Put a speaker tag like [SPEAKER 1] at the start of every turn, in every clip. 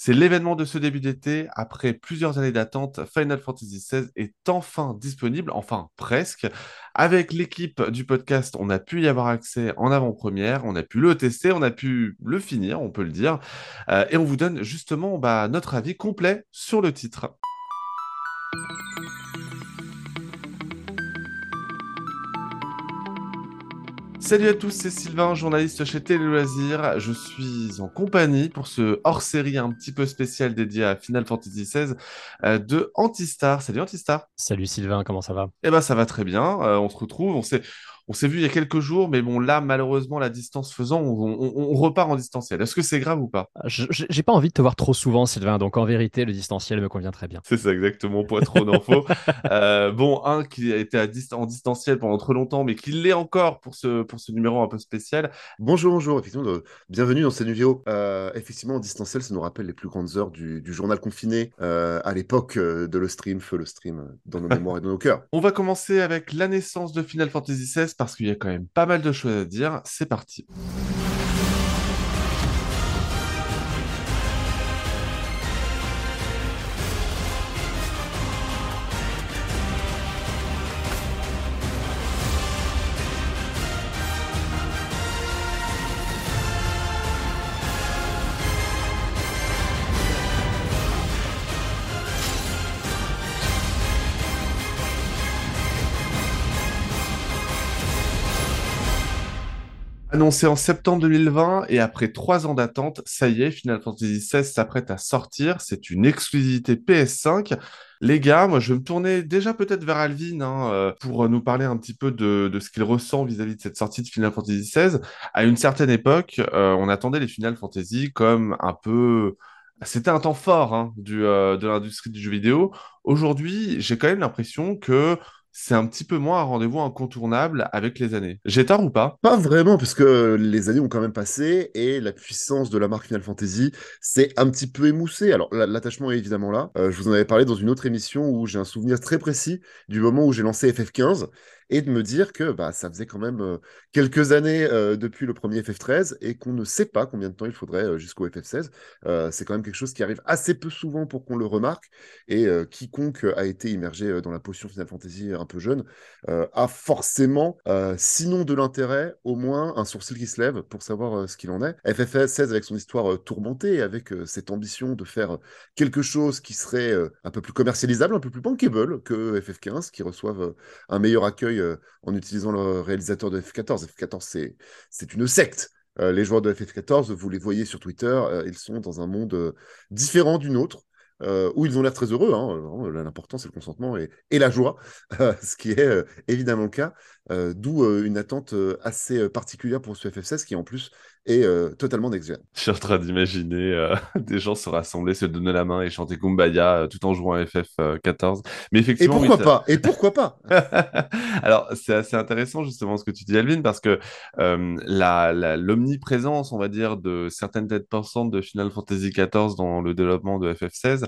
[SPEAKER 1] C'est l'événement de ce début d'été. Après plusieurs années d'attente, Final Fantasy XVI est enfin disponible, enfin presque. Avec l'équipe du podcast, on a pu y avoir accès en avant-première, on a pu le tester, on a pu le finir, on peut le dire. Euh, et on vous donne justement bah, notre avis complet sur le titre. Salut à tous, c'est Sylvain, journaliste chez Télé Loisirs. Je suis en compagnie pour ce hors-série un petit peu spécial dédié à Final Fantasy XVI euh, de Antistar. Salut Antistar.
[SPEAKER 2] Salut Sylvain, comment ça va?
[SPEAKER 1] Eh ben ça va très bien. Euh, on se retrouve. On s'est on s'est vu il y a quelques jours, mais bon, là, malheureusement, la distance faisant, on, repart en distanciel. Est-ce que c'est grave ou pas?
[SPEAKER 2] J'ai pas envie de te voir trop souvent, Sylvain, donc en vérité, le distanciel me convient très bien.
[SPEAKER 1] C'est ça, exactement, pas trop d'infos. euh, bon, un qui a été à en distanciel pendant trop longtemps, mais qui l'est encore pour ce, pour ce numéro un peu spécial.
[SPEAKER 3] Bonjour, bonjour, effectivement, bienvenue dans cette vidéo. Euh, effectivement, en distanciel, ça nous rappelle les plus grandes heures du, journal confiné euh, à l'époque euh, de le stream, feu le stream, dans nos mémoires et dans nos cœurs.
[SPEAKER 1] On va commencer avec la naissance de Final Fantasy XVI parce qu'il y a quand même pas mal de choses à dire. C'est parti. Annoncé en septembre 2020 et après trois ans d'attente, ça y est, Final Fantasy XVI s'apprête à sortir. C'est une exclusivité PS5. Les gars, moi je vais me tourner déjà peut-être vers Alvin hein, euh, pour nous parler un petit peu de, ce qu'il ressent vis-à-vis de cette sortie de Final Fantasy XVI. À une certaine époque, euh, on attendait les Final Fantasy comme un peu... C'était un temps fort hein, du, euh, de l'industrie du jeu vidéo. Aujourd'hui, j'ai quand même l'impression que c'est un petit peu moins un rendez-vous incontournable avec les années. J'ai tort ou pas?
[SPEAKER 3] Pas vraiment, parce que les années ont quand même passé et la puissance de la marque Final Fantasy s'est un petit peu émoussée. Alors, l'attachement est évidemment là. Euh, je vous en avais parlé dans une autre émission où j'ai un souvenir très précis du moment où j'ai lancé FF15 et de me dire que bah, ça faisait quand même quelques années depuis le premier FF13 et qu'on ne sait pas combien de temps il faudrait jusqu'au FF16. c'est quand même quelque chose qui arrive assez peu souvent pour qu'on le remarque et quiconque a été immergé dans la potion Final Fantasy un peu jeune a forcément, sinon de l'intérêt, au moins un sourcil qui se lève pour savoir ce qu'il en est. FF16 avec son histoire tourmentée, avec cette ambition de faire quelque chose qui serait un peu plus commercialisable, un peu plus bankable que FF15, qui reçoivent un meilleur accueil euh, en utilisant le réalisateur de F14. F14, c'est une secte. Euh, les joueurs de FF14, vous les voyez sur Twitter, euh, ils sont dans un monde différent du nôtre. où ils ont l'air très heureux. Hein, l'important, c'est le consentement et, et la joie, ce qui est évidemment le cas. D'où une attente assez particulière pour ce FF16 qui, en plus, et euh, totalement next
[SPEAKER 1] Je suis en train d'imaginer euh, des gens se rassembler, se donner la main et chanter Kumbaya euh, tout en jouant à FF14. Mais effectivement,
[SPEAKER 3] et pourquoi pas? Et pourquoi pas?
[SPEAKER 1] Alors, c'est assez intéressant justement ce que tu dis, Alvin, parce que l'omniprésence, on va dire, de certaines têtes pensantes de Final Fantasy XIV dans le développement de FF16,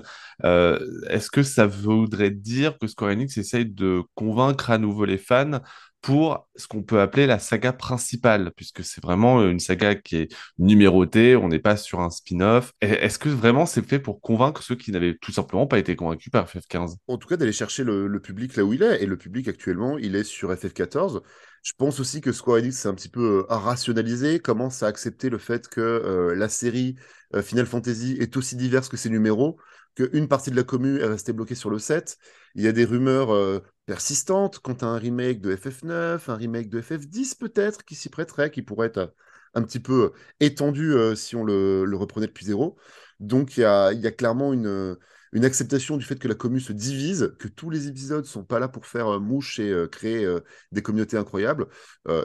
[SPEAKER 1] est-ce que ça voudrait dire que Square Enix essaye de convaincre à nouveau les fans pour ce qu'on peut appeler la saga principale, puisque c'est vraiment une saga qui est numérotée, on n'est pas sur un spin-off. Est-ce que vraiment c'est fait pour convaincre ceux qui n'avaient tout simplement pas été convaincus par FF15
[SPEAKER 3] En tout cas, d'aller chercher le, public là où il est, et le public actuellement, il est sur FF14. Je pense aussi que Square Enix s'est un petit peu euh, rationalisé, commence à accepter le fait que euh, la série euh, Final Fantasy est aussi diverse que ses numéros, qu'une partie de la commune est restée bloquée sur le 7. Il y a des rumeurs persistante quant à un remake de FF9, un remake de FF10 peut-être, qui s'y prêterait, qui pourrait être euh, un petit peu euh, étendu euh, si on le, reprenait depuis zéro. Donc il y a, clairement une, une, acceptation du fait que la commune se divise, que tous les épisodes sont pas là pour faire mouche et créer des communautés incroyables.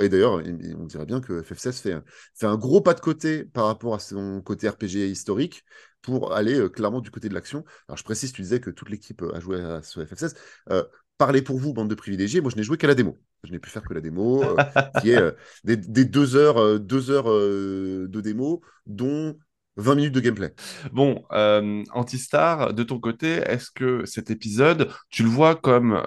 [SPEAKER 3] et d'ailleurs, on dirait bien que FF16 fait, fait un gros pas de côté par rapport à son côté RPG historique pour aller clairement du côté de l'action. Alors je précise, tu disais que toute l'équipe a joué à ce FF16 parlez pour vous, bande de privilégiés. Moi, je n'ai joué qu'à la démo. Je n'ai pu faire que la démo, euh, qui est euh, des, deux heures, euh, deux heures de démo, dont 20 minutes de gameplay.
[SPEAKER 1] Bon, Antistar, de ton côté, est-ce que cet épisode, tu le vois comme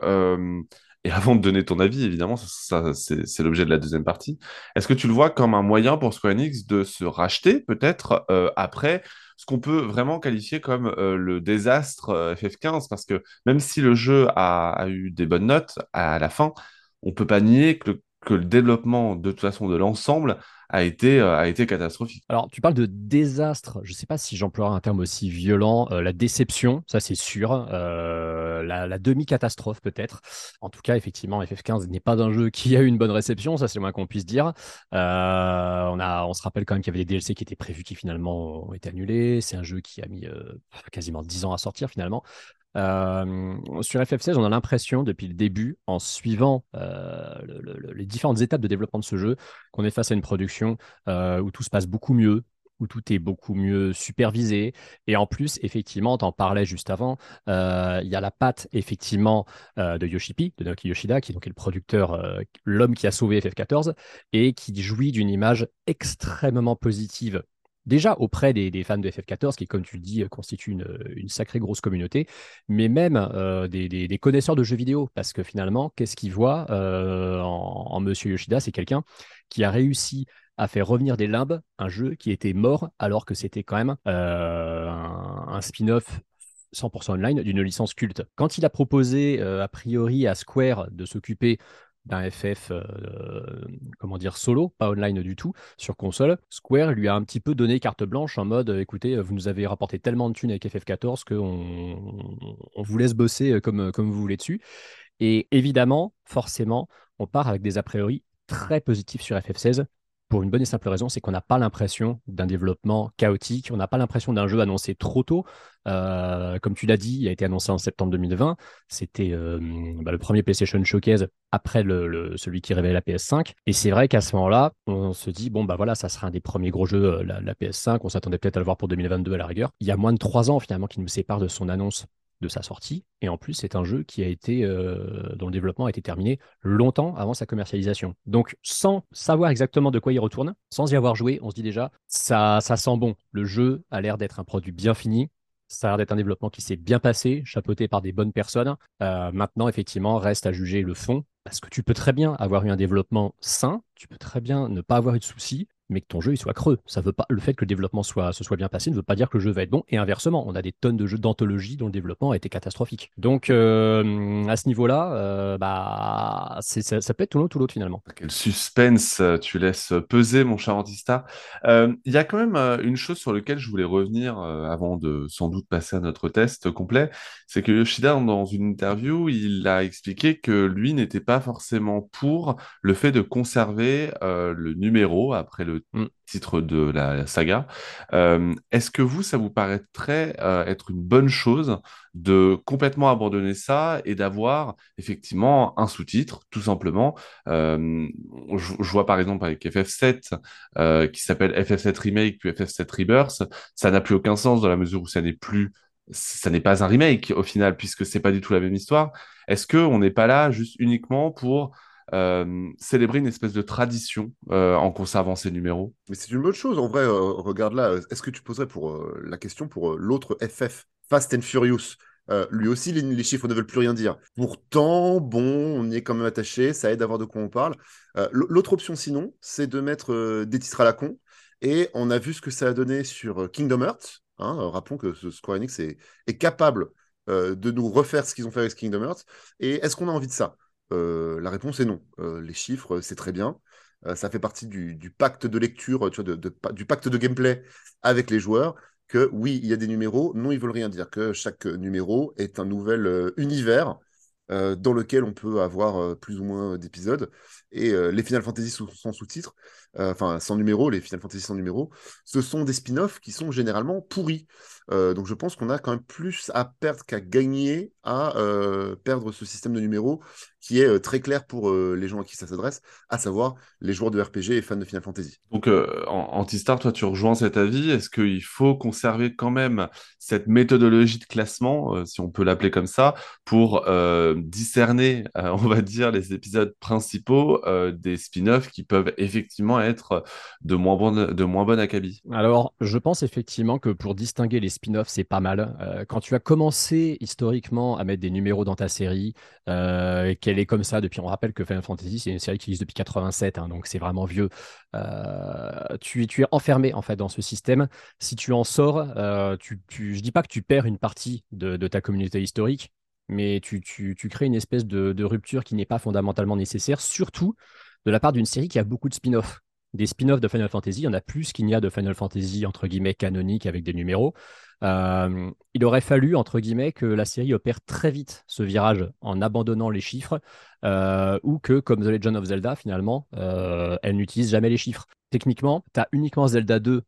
[SPEAKER 1] Et avant de donner ton avis, évidemment, ça, c'est l'objet de la deuxième partie. Est-ce que tu le vois comme un moyen pour Square Enix de se racheter, peut-être, euh, après ce qu'on peut vraiment qualifier comme euh, le désastre euh, FF15 Parce que même si le jeu a, eu des bonnes notes à la fin, on peut pas nier que que le développement, de toute façon, de l'ensemble a été, euh, a été catastrophique.
[SPEAKER 2] Alors, tu parles de désastre. Je ne sais pas si j'emploierai un terme aussi violent. Euh, la déception, ça c'est sûr. Euh, la, demi-catastrophe peut-être. En tout cas, effectivement, FF15 n'est pas un jeu qui a eu une bonne réception. Ça, c'est le moins qu'on puisse dire. on, a, on se rappelle quand même qu'il y avait des DLC qui étaient prévus qui finalement ont été annulés. C'est un jeu qui a mis quasiment 10 ans à sortir finalement. Euh, sur FF16, on a l'impression depuis le début, en suivant euh, les différentes étapes de développement de ce jeu, qu'on est face à une production euh, où tout se passe beaucoup mieux, où tout est beaucoup mieux supervisé. Et en plus, effectivement, tu en parlais juste avant, il y a la patte, effectivement, de Yoshipi, de Naoki Yoshida, qui est donc le producteur, l'homme qui a sauvé FF14, et qui jouit d'une image extrêmement positive déjà auprès des, fans de FF14, qui, comme tu le dis, constitue une, sacrée grosse communauté, mais même euh, des, connaisseurs de jeux vidéo, parce que finalement, qu'est-ce qu'ils voient euh, en, Monsieur Yoshida? C'est quelqu'un qui a réussi à faire revenir des limbes un jeu qui était mort, alors que c'était quand même euh, un, spin-off 100% online d'une licence culte. Quand il a proposé, a priori, à Square de s'occuper d'un FF, euh, comment dire, solo, pas online du tout, sur console, Square lui a un petit peu donné carte blanche en mode écoutez, vous nous avez rapporté tellement de thunes avec FF14 qu'on on vous laisse bosser euh, comme, comme vous voulez dessus. Et évidemment, forcément, on part avec des a priori très positifs sur FF16 pour une bonne et simple raison, c'est qu'on n'a pas l'impression d'un développement chaotique, on n'a pas l'impression d'un jeu annoncé trop tôt. Euh, comme tu l'as dit, il a été annoncé en septembre 2020. C'était euh, bah, le premier PlayStation Showcase après celui qui révèle la PS5. Et c'est vrai qu'à ce moment-là, on se dit, bon, bah voilà, ça sera un des premiers gros jeux, euh, la, la PS5. On s'attendait peut-être à le voir pour 2022 à la rigueur. Il y a moins de trois ans finalement qui nous séparent de son annonce de sa sortie. Et en plus, c'est un jeu qui a été, euh, dont le développement a été terminé longtemps avant sa commercialisation. Donc, sans savoir exactement de quoi il retourne, sans y avoir joué, on se dit déjà, ça, ça sent bon. Le jeu a l'air d'être un produit bien fini. Ça a l'air d'être un développement qui s'est bien passé, chapeauté par des bonnes personnes. Euh, maintenant, effectivement, reste à juger le fond, parce que tu peux très bien avoir eu un développement sain, tu peux très bien ne pas avoir eu de soucis, mais que ton jeu il soit creux. Ça veut pas le fait que le développement soit se soit bien passé ne veut pas dire que le jeu va être bon et inversement, on a des tonnes de jeux d'anthologie dont le développement a été catastrophique. Donc euh, à ce niveau-là, euh, bah ça, peut être tout l'un tout l'autre finalement.
[SPEAKER 1] Quel suspense euh, tu laisses peser mon cher Antista. Il y a quand même une chose sur laquelle je voulais revenir avant de sans doute passer à notre test complet, c'est que Yoshida dans une interview, il a expliqué que lui n'était pas forcément pour le fait de conserver le numéro après le Mm. titre de la saga. Euh, est-ce que vous, ça vous paraîtrait euh, être une bonne chose de complètement abandonner ça et d'avoir effectivement un sous-titre, tout simplement? Euh, je, vois par exemple avec FF7 qui s'appelle FF7 Remake puis FF7 Rebirth, ça n'a plus aucun sens dans la mesure où ça n'est plus ça n'est pas un remake au final puisque c'est pas du tout la même histoire. Est-ce que on n'est pas là juste uniquement pour euh, célébrer une espèce de tradition euh, en conservant ces numéros.
[SPEAKER 3] Mais c'est une bonne chose, en vrai, euh, regarde là, est-ce que tu poserais pour la question pour l'autre FF, Fast and Furious? Lui aussi, les, chiffres ne veulent plus rien dire. Pourtant, bon, on y est quand même attaché, ça aide à voir de quoi on parle. L'autre option, sinon, c'est de mettre des titres à la con. Et on a vu ce que ça a donné sur Kingdom Hearts. Hein, rappelons que Square Enix est, capable de nous refaire ce qu'ils ont fait avec Kingdom Hearts. Et est-ce qu'on a envie de ça? La réponse est non. Euh, les chiffres, c'est très bien. Euh, ça fait partie du, pacte de lecture, tu vois, du pacte de gameplay avec les joueurs. Que oui, il y a des numéros. Non, ils veulent rien dire. Que chaque numéro est un nouvel univers dans lequel on peut avoir plus ou moins d'épisodes. Et les Final Fantasy sans sous-titres, enfin sans numéros, les Final Fantasy sans numéros, ce sont des spin-offs qui sont généralement pourris. Euh, donc je pense qu'on a quand même plus à perdre qu'à gagner à euh, perdre ce système de numéros qui est euh, très clair pour les gens à qui ça s'adresse, à savoir les joueurs de RPG et fans de Final Fantasy.
[SPEAKER 1] Donc Antistar, toi tu rejoins cet avis. Est-ce qu'il faut conserver quand même cette méthodologie de classement, si on peut l'appeler comme ça, pour discerner, on va dire, les épisodes principaux des spin-offs qui peuvent effectivement être de moins bonne, de moins acabit
[SPEAKER 2] Alors, je pense effectivement que pour distinguer les spin-offs, c'est pas mal. Euh, quand tu as commencé historiquement à mettre des numéros dans ta série, euh, qu'elle est comme ça depuis, on rappelle que Final Fantasy, c'est une série qui existe depuis 87, hein, donc c'est vraiment vieux. Euh, tu, tu, es enfermé en fait dans ce système. Si tu en sors, tu, tu, je dis pas que tu perds une partie de, de ta communauté historique, mais tu, crées une espèce de, de rupture qui n'est pas fondamentalement nécessaire, surtout de la part d'une série qui a beaucoup de spin-offs. Des spin-offs de Final Fantasy, il y en a plus qu'il n'y a de Final Fantasy, entre guillemets, canonique avec des numéros. Euh, il aurait fallu, entre guillemets, que la série opère très vite ce virage en abandonnant les chiffres, euh, ou que, comme The Legend of Zelda, finalement, euh, elle n'utilise jamais les chiffres. Techniquement, tu as uniquement Zelda 2,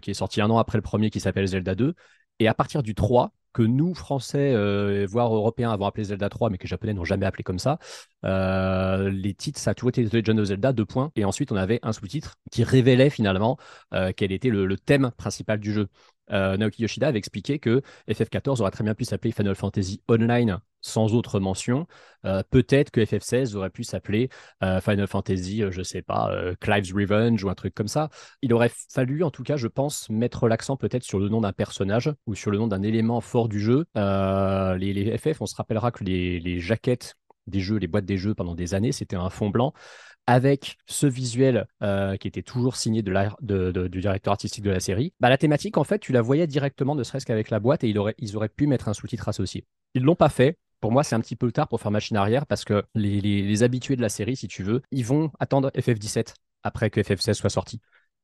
[SPEAKER 2] qui est sorti un an après le premier, qui s'appelle Zelda 2, et à partir du 3, que nous, Français, euh, voire Européens, avons appelé Zelda 3, mais que les Japonais n'ont jamais appelé comme ça. Euh, les titres, ça a toujours été The Legend of Zelda, deux points. Et ensuite, on avait un sous-titre qui révélait finalement euh, quel était le, thème principal du jeu. Naoki Yoshida avait expliqué que FF14 aurait très bien pu s'appeler Final Fantasy Online sans autre mention. Euh, peut-être que FF16 aurait pu s'appeler euh, Final Fantasy, euh, je sais pas, Clive's Revenge ou un truc comme ça. Il aurait fallu, en tout cas, je pense, mettre l'accent peut-être sur le nom d'un personnage ou sur le nom d'un élément fort du jeu. Les, FF, on se rappellera que les jaquettes des jeux, les boîtes des jeux pendant des années, c'était un fond blanc avec ce visuel qui était toujours signé du directeur artistique de la série, bah, la thématique, en fait, tu la voyais directement, ne serait-ce qu'avec la boîte, et ils auraient pu mettre un sous-titre associé. Ils ne l'ont pas fait pour moi, c'est un petit peu tard pour faire machine arrière parce que les, habitués de la série, si tu veux, ils vont attendre FF17 après que FF16 soit sorti.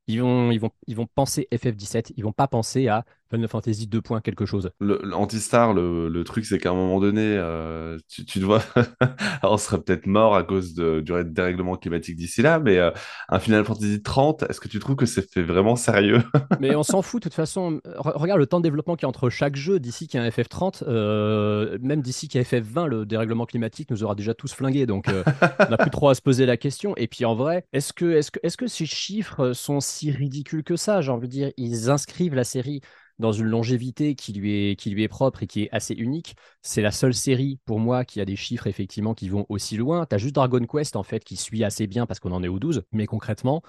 [SPEAKER 2] Ils vont penser FF17, ils vont pas penser à Final Fantasy 2 points quelque chose.
[SPEAKER 1] L'anti-star, le, truc, c'est qu'à un moment donné, euh, tu, tu, te vois, on serait peut-être mort à cause de, du dérèglement climatique d'ici là, mais euh, un Final Fantasy 30, est-ce que tu trouves que c'est fait vraiment sérieux?
[SPEAKER 2] Mais on s'en fout, de toute façon. regarde le temps de développement qui est entre chaque jeu. D'ici qu'il y a un FF30, euh, même d'ici qu'il y a FF20, le dérèglement climatique nous aura déjà tous flingués. Donc, on n'a plus trop à se poser la question. Et puis, en vrai, est-ce que, est -ce que, est -ce que ces chiffres sont si ridicules que ça? J'ai envie de dire, ils inscrivent la série dans une longévité qui lui est, propre et qui est assez unique. C'est la seule série pour moi qui a des chiffres effectivement qui vont aussi loin. Tu juste Dragon Quest en fait qui suit assez bien parce qu'on en est au 12, mais concrètement,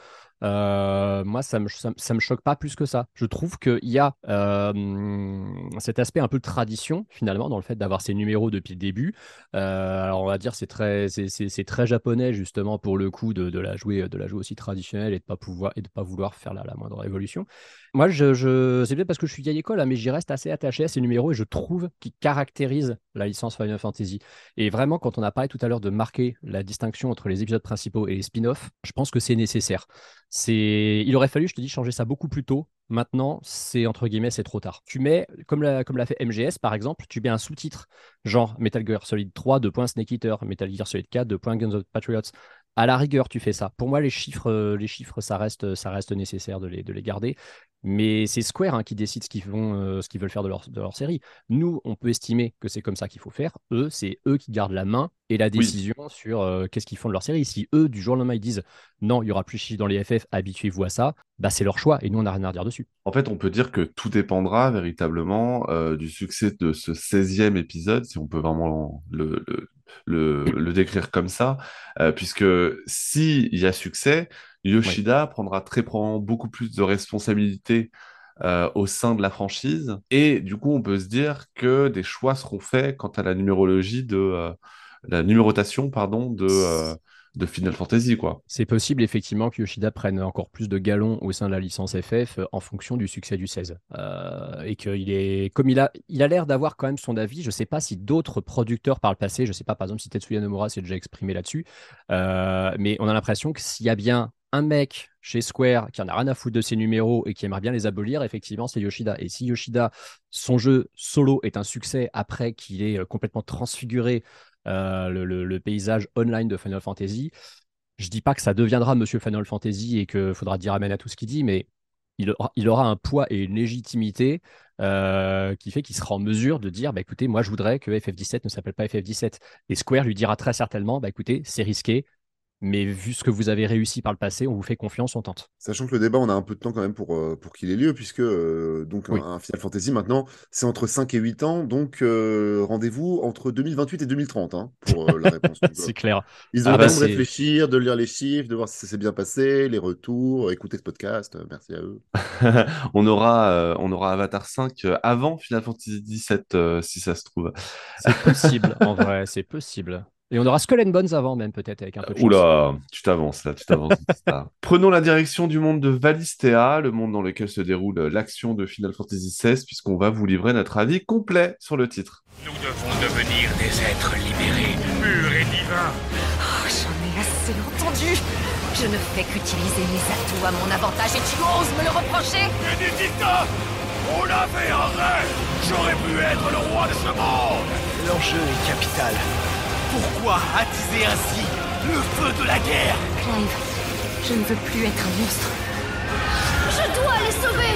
[SPEAKER 2] euh, moi, ça me, me choque pas plus que ça. Je trouve qu'il y a euh, cet aspect un peu de tradition, finalement, dans le fait d'avoir ces numéros depuis le début. Euh, alors, on va dire c'est très, c'est, très japonais, justement, pour le coup, de, la, jouer, de la jouer aussi traditionnelle et de pas pas vouloir faire la, moindre révolution. Moi, c'est peut-être parce que je suis vieille école, hein, mais j'y reste assez attaché à ces numéros et je trouve qu'ils caractérisent la licence Final Fantasy. Et vraiment, quand on a parlé tout à l'heure de marquer la distinction entre les épisodes principaux et les spin-offs, je pense que c'est nécessaire. Il aurait fallu, je te dis, changer ça beaucoup plus tôt. Maintenant, c'est entre guillemets, c'est trop tard. Tu mets, comme l'a, fait MGS par exemple, tu mets un sous-titre, genre Metal Gear Solid 3, 2. Snake Eater, Metal Gear Solid 4, 2. Guns of Patriots. À la rigueur, tu fais ça. Pour moi, les chiffres, euh, les chiffres ça, reste, ça reste nécessaire de les garder. Mais c'est Square hein, qui décide ce qu'ils, euh, ce qu'ils veulent faire de leur, de leur série. Nous, on peut estimer que c'est comme ça qu'il faut faire. Eux, c'est eux qui gardent la main et la décision sur euh, qu'est-ce qu'ils font de leur série. Si eux, du jour au lendemain, ils disent non, il y aura plus chiffres dans les FF, habituez-vous à ça, bah, c'est leur choix et nous, on n'a rien à dire dessus.
[SPEAKER 1] En fait, on peut dire que tout dépendra véritablement du succès de ce 16e épisode, si on peut vraiment le, le, décrire comme ça, euh, puisque s'il y a succès, Yoshida prendra très probablement beaucoup plus de responsabilités euh, au sein de la franchise. Et du coup, on peut se dire que des choix seront faits quant à la numérologie de euh, la numérotation, pardon, de de Final Fantasy, quoi.
[SPEAKER 2] C'est possible, effectivement, que Yoshida prenne encore plus de galons au sein de la licence FF euh, en fonction du succès du 16. Euh, et qu'il est, comme il a, il a l'air d'avoir quand même son avis. Je ne sais pas si d'autres producteurs par le passé, je ne sais pas, par exemple, si Tetsuya Nomura s'est déjà exprimé là-dessus, euh, mais on a l'impression que s'il y a bien un mec chez Square qui en a rien à foutre de ses numéros et qui aimerait bien les abolir, effectivement, c'est Yoshida. Et si Yoshida, son jeu solo est un succès après qu'il est complètement transfiguré euh, le, paysage online de Final Fantasy. Je dis pas que ça deviendra Monsieur Final Fantasy et qu'il faudra dire amen à tout ce qu'il dit, mais il aura, un poids et une légitimité euh, qui fait qu'il sera en mesure de dire bah, écoutez, moi je voudrais que FF17 ne s'appelle pas FF17. Et Square lui dira très certainement bah, écoutez, c'est risqué, mais vu ce que vous avez réussi par le passé, on vous fait confiance, on tente.
[SPEAKER 3] Sachant que le débat, on a un peu de temps quand même pour, euh, pour qu'il ait lieu, puisque euh, donc
[SPEAKER 2] Oui.
[SPEAKER 3] un, un Final Fantasy maintenant, c'est entre 5 et 8 ans, donc euh, rendez-vous entre 2028 et 2030 hein, pour euh, la réponse.
[SPEAKER 2] C'est clair.
[SPEAKER 3] ils ont
[SPEAKER 2] Ah
[SPEAKER 3] le
[SPEAKER 2] bah,
[SPEAKER 3] temps de réfléchir, de lire les chiffres, de voir si ça s'est bien passé, les retours, écouter ce podcast. euh, merci à eux.
[SPEAKER 1] on aura, euh, on aura Avatar 5 euh, avant Final Fantasy 17 euh, si ça se trouve.
[SPEAKER 2] C'est possible, en vrai, c'est possible. Et on aura Skull and Bones avant, même, peut-être, avec un peu de chance.
[SPEAKER 1] Oula, tu t'avances là, tu t'avances. Prenons la direction du monde de Valistea, le monde dans lequel se déroule l'action de Final Fantasy XVI, puisqu'on va vous livrer notre avis complet sur le titre.
[SPEAKER 4] Nous devons devenir des êtres libérés, purs et divins.
[SPEAKER 5] Oh, J'en ai assez entendu. Je ne fais qu'utiliser mes atouts à mon avantage et tu oses me le reprocher?
[SPEAKER 4] Bénédicta On avait un rêve J'aurais pu être le roi de ce monde
[SPEAKER 6] L'enjeu est capital. Pourquoi attiser ainsi le feu de la guerre
[SPEAKER 5] Clive, je ne veux plus être un monstre. Je dois les sauver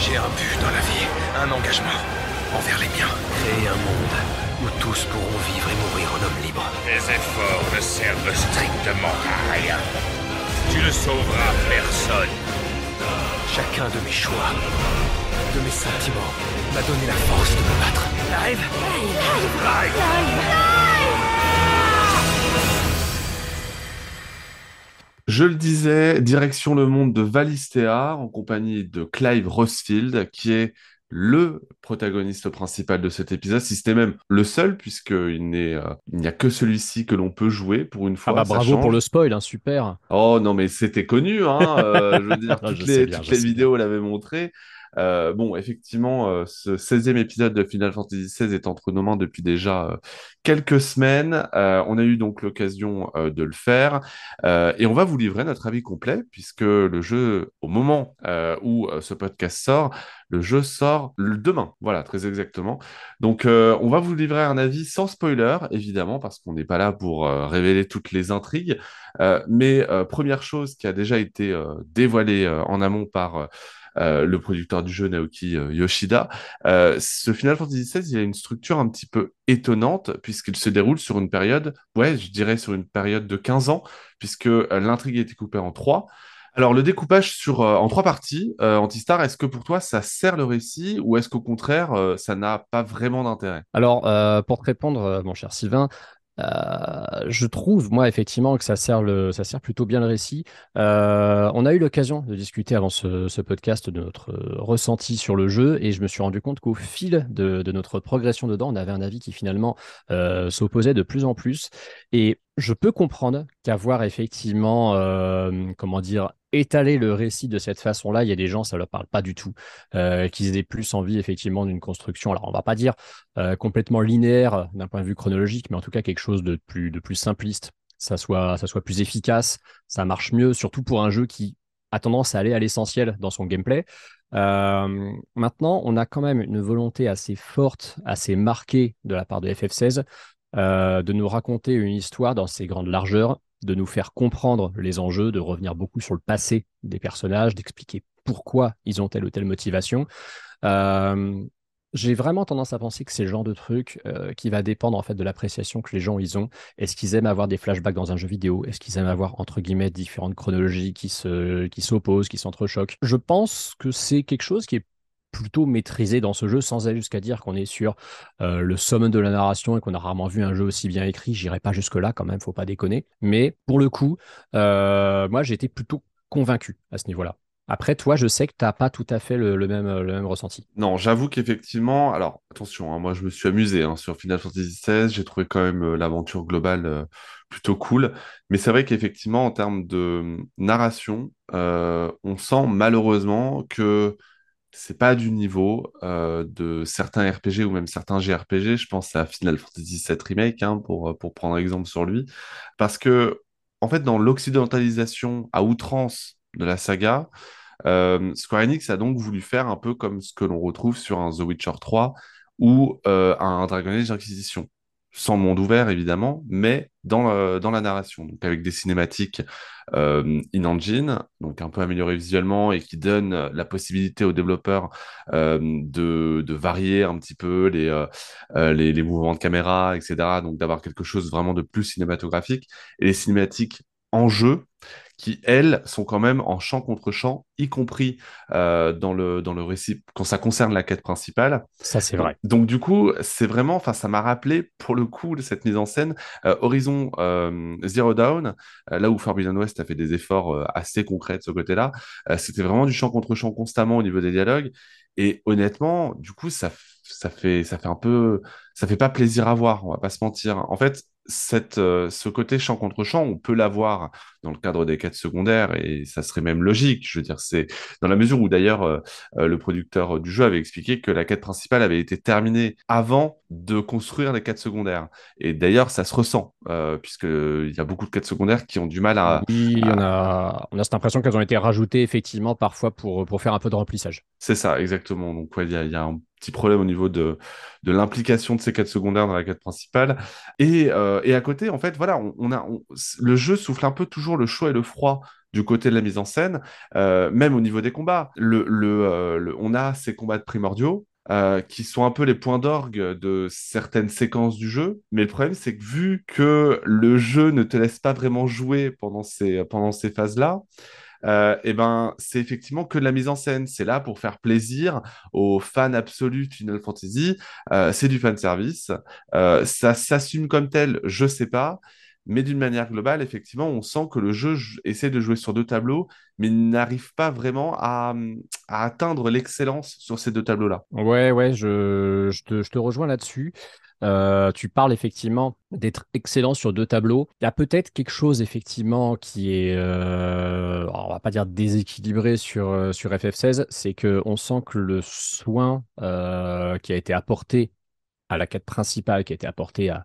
[SPEAKER 6] J'ai un but dans la vie, un engagement envers les miens. Créer un monde où tous pourront vivre et mourir en hommes libres.
[SPEAKER 4] Tes efforts ne servent strictement à rien. Tu ne sauveras personne.
[SPEAKER 6] Chacun de mes choix, de mes sentiments, m'a donné la force de me battre. Live
[SPEAKER 1] Je le disais, direction le monde de Valistea, en compagnie de Clive Rossfield, qui est le protagoniste principal de cet épisode, si c'était même le seul, puisqu'il n'est, euh, il n'y a que celui-ci que l'on peut jouer pour une
[SPEAKER 2] Ah
[SPEAKER 1] fois.
[SPEAKER 2] bah
[SPEAKER 1] ça
[SPEAKER 2] bravo
[SPEAKER 1] change.
[SPEAKER 2] pour le spoil, hein, super.
[SPEAKER 1] Oh non, mais c'était connu, hein. euh, je veux dire,
[SPEAKER 2] Ah,
[SPEAKER 1] toutes
[SPEAKER 2] je
[SPEAKER 1] les,
[SPEAKER 2] bien,
[SPEAKER 1] toutes vidéos l'avaient montré. Euh, bon, effectivement, euh, ce 16e épisode de Final Fantasy XVI est entre nos mains depuis déjà euh, quelques semaines. On a eu donc l'occasion de le faire. Et on va vous livrer notre avis complet, puisque le jeu, au moment où ce podcast sort, le jeu sort le demain. Voilà, très exactement. Donc, on va vous livrer un avis sans spoiler, évidemment, parce qu'on n'est pas là pour révéler toutes les intrigues. Mais première chose qui a déjà été dévoilée en amont par le producteur du jeu Naoki euh, Yoshida, euh, ce Final Fantasy XVI, il a une structure un petit peu étonnante puisqu'il se déroule sur une période, ouais, je dirais sur une période de 15 ans, puisque euh, l'intrigue a été coupée en trois. Alors, le découpage sur, euh, en trois parties, euh, Antistar, est-ce que pour toi ça sert le récit ou est-ce qu'au contraire euh, ça n'a pas vraiment d'intérêt?
[SPEAKER 2] Alors, euh, pour te répondre, euh, mon cher Sylvain, euh, je trouve, moi, effectivement, que ça sert, le, ça sert plutôt bien le récit. Euh, on a eu l'occasion de discuter avant ce, podcast de notre ressenti sur le jeu et je me suis rendu compte qu'au fil de, de notre progression dedans, on avait un avis qui finalement euh, s'opposait de plus en plus. Et je peux comprendre qu'avoir effectivement, euh, comment dire, étalé le récit de cette façon-là, il y a des gens, ça ne leur parle pas du tout, euh, qui aient plus envie effectivement d'une construction. Alors, on va pas dire euh, complètement linéaire d'un point de vue chronologique, mais en tout cas quelque chose de plus, de plus simpliste. Ça soit, ça soit plus efficace, ça marche mieux, surtout pour un jeu qui a tendance à aller à l'essentiel dans son gameplay. Euh, maintenant, on a quand même une volonté assez forte, assez marquée de la part de FF16 euh, de nous raconter une histoire dans ses grandes largeurs, de nous faire comprendre les enjeux, de revenir beaucoup sur le passé des personnages, d'expliquer pourquoi ils ont telle ou telle motivation. Euh, j'ai vraiment tendance à penser que c'est le genre de truc euh, qui va dépendre en fait de l'appréciation que les gens ils ont. Est-ce qu'ils aiment avoir des flashbacks dans un jeu vidéo? Est-ce qu'ils aiment avoir entre guillemets différentes chronologies qui se qui s'opposent, qui s'entrechoquent? Je pense que c'est quelque chose qui est plutôt maîtrisé dans ce jeu sans aller jusqu'à dire qu'on est sur euh, le summum de la narration et qu'on a rarement vu un jeu aussi bien écrit. J'irai pas jusque là quand même, faut pas déconner. Mais pour le coup, euh, moi été plutôt convaincu à ce niveau-là. Après, toi, je sais que tu n'as pas tout à fait le, même, le même ressenti.
[SPEAKER 1] Non, j'avoue qu'effectivement, alors attention, hein, moi je me suis amusé hein, sur Final Fantasy XVI, j'ai trouvé quand même euh, l'aventure globale plutôt cool, mais c'est vrai qu'effectivement, en termes de euh, narration, on sent malheureusement que c'est pas du niveau euh, de certains RPG ou même certains JRPG. Je pense à Final Fantasy VII Remake hein, pour, pour prendre exemple sur lui, parce que en fait, dans l'occidentalisation à outrance de la saga, euh, Square Enix a donc voulu faire un peu comme ce que l'on retrouve sur un The Witcher 3 ou euh, un Dragon Age Inquisition. Sans monde ouvert, évidemment, mais dans, euh, la narration, avec des cinématiques euh, in-engine, donc un peu améliorées visuellement et qui donnent la possibilité aux développeurs euh, de, varier un petit peu les, euh, les, les, mouvements de caméra, etc. Donc d'avoir quelque chose vraiment de plus cinématographique. Et les cinématiques en jeu, qui, elles, sont quand même en champ contre champ, y compris euh, dans, le, dans le récit, quand ça concerne la quête principale.
[SPEAKER 2] Ça, c'est vrai.
[SPEAKER 1] Donc, du coup, c'est vraiment, enfin, ça m'a rappelé, pour le coup, cette mise en scène, euh, Horizon euh, Zero Dawn, là où Forbidden West a fait des efforts assez concrets de ce côté-là. C'était vraiment du champ contre champ constamment au niveau des dialogues. Et honnêtement, du coup, ça, ça, fait, ça fait un peu, ça fait pas plaisir à voir, on va pas se mentir. En fait, cette, euh, ce côté champ contre champ, on peut l'avoir dans le cadre des quêtes secondaires et ça serait même logique. Je veux dire, c'est dans la mesure où d'ailleurs euh, euh, le producteur du jeu avait expliqué que la quête principale avait été terminée avant de construire les quêtes secondaires. Et d'ailleurs, ça se ressent euh, puisqu'il y a beaucoup de quêtes secondaires qui ont du mal à.
[SPEAKER 2] Oui,
[SPEAKER 1] à...
[SPEAKER 2] On, a, on a cette impression qu'elles ont été rajoutées effectivement parfois pour, pour faire un peu de remplissage.
[SPEAKER 1] C'est ça, exactement. Donc, il ouais, y, a, y a un petit problème au niveau de, de l'implication de ces quêtes secondaires dans la quête principale. Et, euh, et à côté, en fait, voilà, on, a, le jeu souffle un peu toujours le chaud et le froid du côté de la mise en scène, euh, même au niveau des combats. Le, le, euh, on a ces combats de primordiaux. Qui sont un peu les points d'orgue de certaines séquences du jeu. Mais le problème, c'est que vu que le jeu ne te laisse pas vraiment jouer pendant ces, pendant ces phases-là, euh, et ben c'est effectivement que de la mise en scène. C'est là pour faire plaisir aux fans absolus de Final Fantasy. Euh, c'est du fan service. Euh, ça s'assume comme tel, je sais pas. Mais d'une manière globale, effectivement, on sent que le jeu essaie de jouer sur deux tableaux, mais n'arrive pas vraiment à, atteindre l'excellence sur ces deux tableaux-là.
[SPEAKER 2] Ouais, ouais, je te rejoins là-dessus. Euh, tu parles effectivement d'être excellent sur deux tableaux. Il y a peut-être quelque chose effectivement qui est, euh, on va pas dire déséquilibré sur, sur FF16, c'est qu'on sent que le soin euh, qui a été apporté à la quête principale, qui a été apporté à,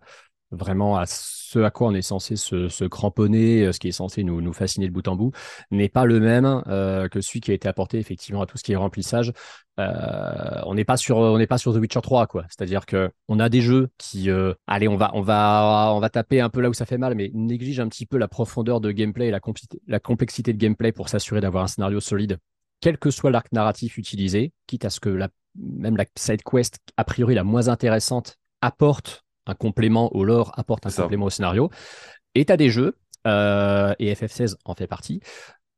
[SPEAKER 2] vraiment à ce à quoi on est censé se, cramponner, ce qui est censé nous, nous, fasciner de bout en bout, n'est pas le même euh, que celui qui a été apporté effectivement à tout ce qui est remplissage. Euh, on n'est pas sur on n'est pas sur The Witcher 3 quoi. C'est-à-dire que on a des jeux qui euh, allez on va on va on va taper un peu là où ça fait mal mais néglige un petit peu la profondeur de gameplay et la, complexité de gameplay pour s'assurer d'avoir un scénario solide quel que soit l'arc narratif utilisé, quitte à ce que même la side quest a priori la moins intéressante apporte un complément au lore, apporte un
[SPEAKER 1] Ça.
[SPEAKER 2] complément au scénario. Et tu as des jeux, euh, et FF16 en fait partie,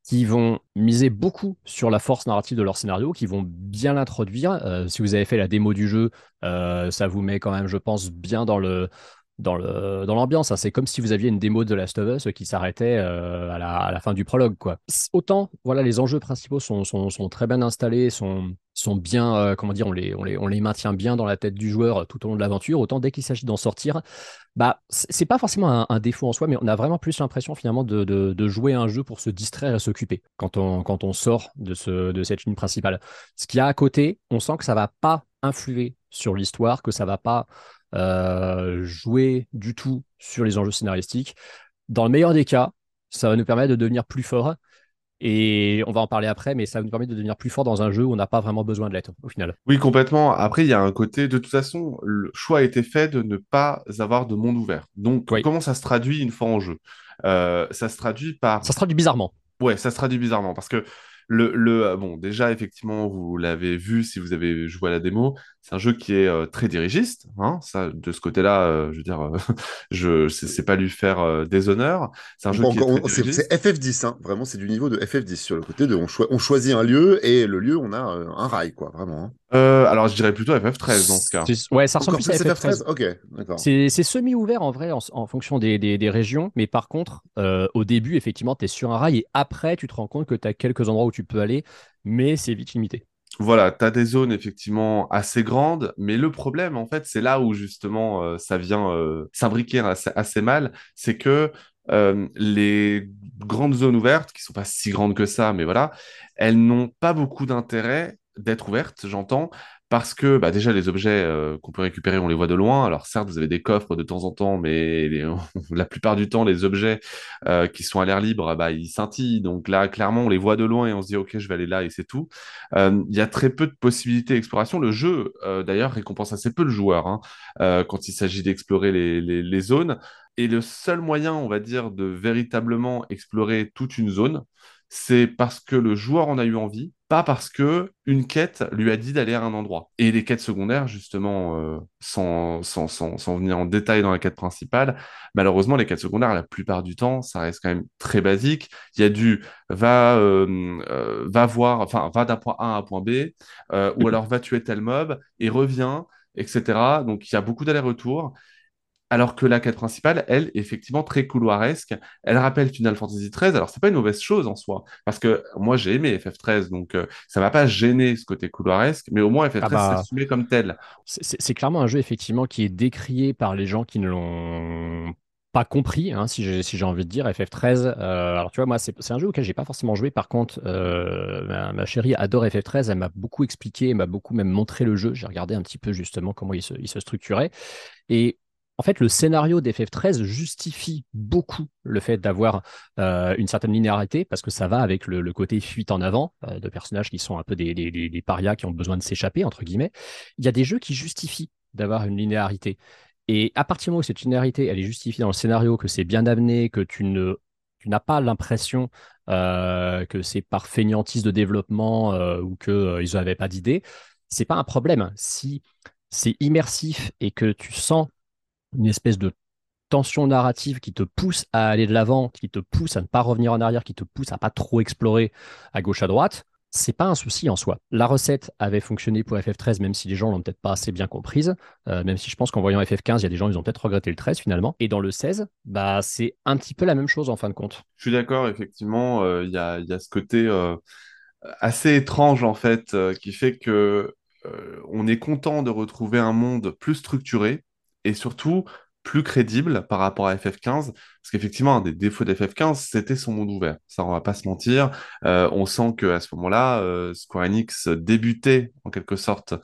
[SPEAKER 2] qui vont miser beaucoup sur la force narrative de leur scénario, qui vont bien l'introduire. Euh, si vous avez fait la démo du jeu, euh, ça vous met quand même, je pense, bien dans le dans le dans l'ambiance. hein. C'est comme si vous aviez une démo de Last of Us qui s'arrêtait euh, à, la, à la fin du prologue. Quoi. Autant, voilà, les enjeux principaux sont, sont, sont très bien installés, sont sont bien, euh, comment dire, on les, on, les, on les maintient bien dans la tête du joueur tout au long de l'aventure. Autant dès qu'il s'agit d'en sortir, bah, c'est pas forcément un, défaut en soi, mais on a vraiment plus l'impression finalement de, de, jouer un jeu pour se distraire et s'occuper quand on, quand on sort de, ce, de cette ligne principale. Ce qu'il y a à côté, on sent que ça va pas influer sur l'histoire, que ça va pas jouer du tout sur les enjeux scénaristiques. Dans le meilleur des cas, ça va nous permettre de devenir plus fort et on va en parler après, mais ça nous permet de devenir plus fort dans un jeu où on n'a pas vraiment besoin de l'être au final.
[SPEAKER 1] Oui, complètement. Après, il y a un côté, de toute façon, le choix a été fait de ne pas avoir de monde ouvert. Donc, oui. comment ça se traduit une fois en jeu? Euh, Ça se traduit par.
[SPEAKER 2] Ça se traduit bizarrement.
[SPEAKER 1] Ouais, ça se traduit bizarrement parce que le, le, bon, déjà, effectivement, vous l'avez vu si vous avez joué à la démo, c'est un jeu qui est euh, très dirigiste. Hein, ça, de ce côté-là, euh, je veux dire, euh, je c'est pas lui faire euh, des honneurs. C'est un jeu
[SPEAKER 3] bon,
[SPEAKER 1] qui est,
[SPEAKER 3] C'est FF10, hein, vraiment, c'est du niveau de FF10 sur le côté de on, cho on, choisit un lieu et le lieu, on a un rail, quoi, vraiment. Hein.
[SPEAKER 1] Alors, je dirais plutôt FF13 dans ce cas.
[SPEAKER 2] Ouais, ça ressemble plus à FF13.
[SPEAKER 3] FF13 ok, d'accord.
[SPEAKER 2] C'est semi-ouvert en vrai en, en fonction des, des, des, régions, mais par contre, au début, effectivement, tu es sur un rail et après, tu te rends compte que tu as quelques endroits où tu peux aller, mais c'est vite limité.
[SPEAKER 1] Voilà, tu as des zones effectivement assez grandes, mais le problème, en fait, c'est là où justement euh, ça vient euh, s'imbriquer assez, assez, mal, c'est que euh, les grandes zones ouvertes, qui sont pas si grandes que ça, mais voilà, elles n'ont pas beaucoup d'intérêt d'être ouvertes, j'entends, parce que bah, déjà les objets euh, qu'on peut récupérer, on les voit de loin. Alors certes, vous avez des coffres de temps en temps, mais la plupart du temps, les objets euh, qui sont à l'air libre, bah, ils scintillent. Donc là, clairement, on les voit de loin et on se dit, OK, je vais aller là et c'est tout. Euh, Il y a très peu de possibilités d'exploration. Le jeu, d'ailleurs, récompense assez peu le joueur hein, quand il s'agit d'explorer les zones. Et le seul moyen, on va dire, de véritablement explorer toute une zone, c'est parce que le joueur en a eu envie, pas parce que une quête lui a dit d'aller à un endroit. Et les quêtes secondaires, justement, euh, sans, sans, sans, sans venir en détail dans la quête principale, malheureusement, les quêtes secondaires, la plupart du temps, ça reste quand même très basique. Il y a du va, euh, euh, va voir, enfin, va d'un point A à un point B, ou alors va tuer tel mob et revient, etc. Donc, il y a beaucoup d'allers-retours. Alors que la quête principale, elle, est effectivement très couloiresque. Elle rappelle Final Fantasy XIII. Alors, c'est pas une mauvaise chose en soi, parce que moi, j'ai aimé FF13, donc euh, ça m'a pas gêné ce côté couloiresque, mais au moins FF13
[SPEAKER 2] Ah bah,
[SPEAKER 1] comme tel.
[SPEAKER 2] c'est clairement un jeu effectivement qui est décrié par les gens qui ne l'ont pas compris, hein, si j'ai si envie de dire. FF13, euh, alors tu vois, moi, c'est c'est un jeu auquel j'ai pas forcément joué. Par contre, euh, ma, ma chérie adore FF13. Elle m'a beaucoup expliqué, elle m'a beaucoup même montré le jeu. J'ai regardé un petit peu justement comment il se, il se structurait. Et en fait, le scénario d'FF13 justifie beaucoup le fait d'avoir euh, une certaine linéarité, parce que ça va avec le, côté fuite en avant euh, de personnages qui sont un peu des, parias qui ont besoin de s'échapper, entre guillemets. Il y a des jeux qui justifient d'avoir une linéarité. Et à partir du moment où cette linéarité, elle est justifiée dans le scénario, que c'est bien amené, que tu n'as pas l'impression euh, que c'est par fainéantise de développement ou qu'ils n'avaient pas d'idée, c'est pas un problème. Si c'est immersif et que tu sens une espèce de tension narrative qui te pousse à aller de l'avant, qui te pousse à ne pas revenir en arrière, qui te pousse à pas trop explorer à gauche à droite, c'est pas un souci en soi. La recette avait fonctionné pour FF13, même si les gens l'ont peut-être pas assez bien comprise, euh, même si je pense qu'en voyant FF15, il y a des gens, ils ont peut-être regretté le 13 finalement. Et dans le 16, bah, c'est un petit peu la même chose en fin de compte.
[SPEAKER 1] Je suis d'accord, effectivement, euh, il y a, ce côté euh, assez étrange, en fait, qui fait que on est content de retrouver un monde plus structuré et surtout plus crédible par rapport à FF15, parce qu'effectivement, un des défauts d'FF15, c'était son monde ouvert. Ça, on va pas se mentir. Euh, on sent qu'à ce moment-là, euh, Square Enix débutait en quelque sorte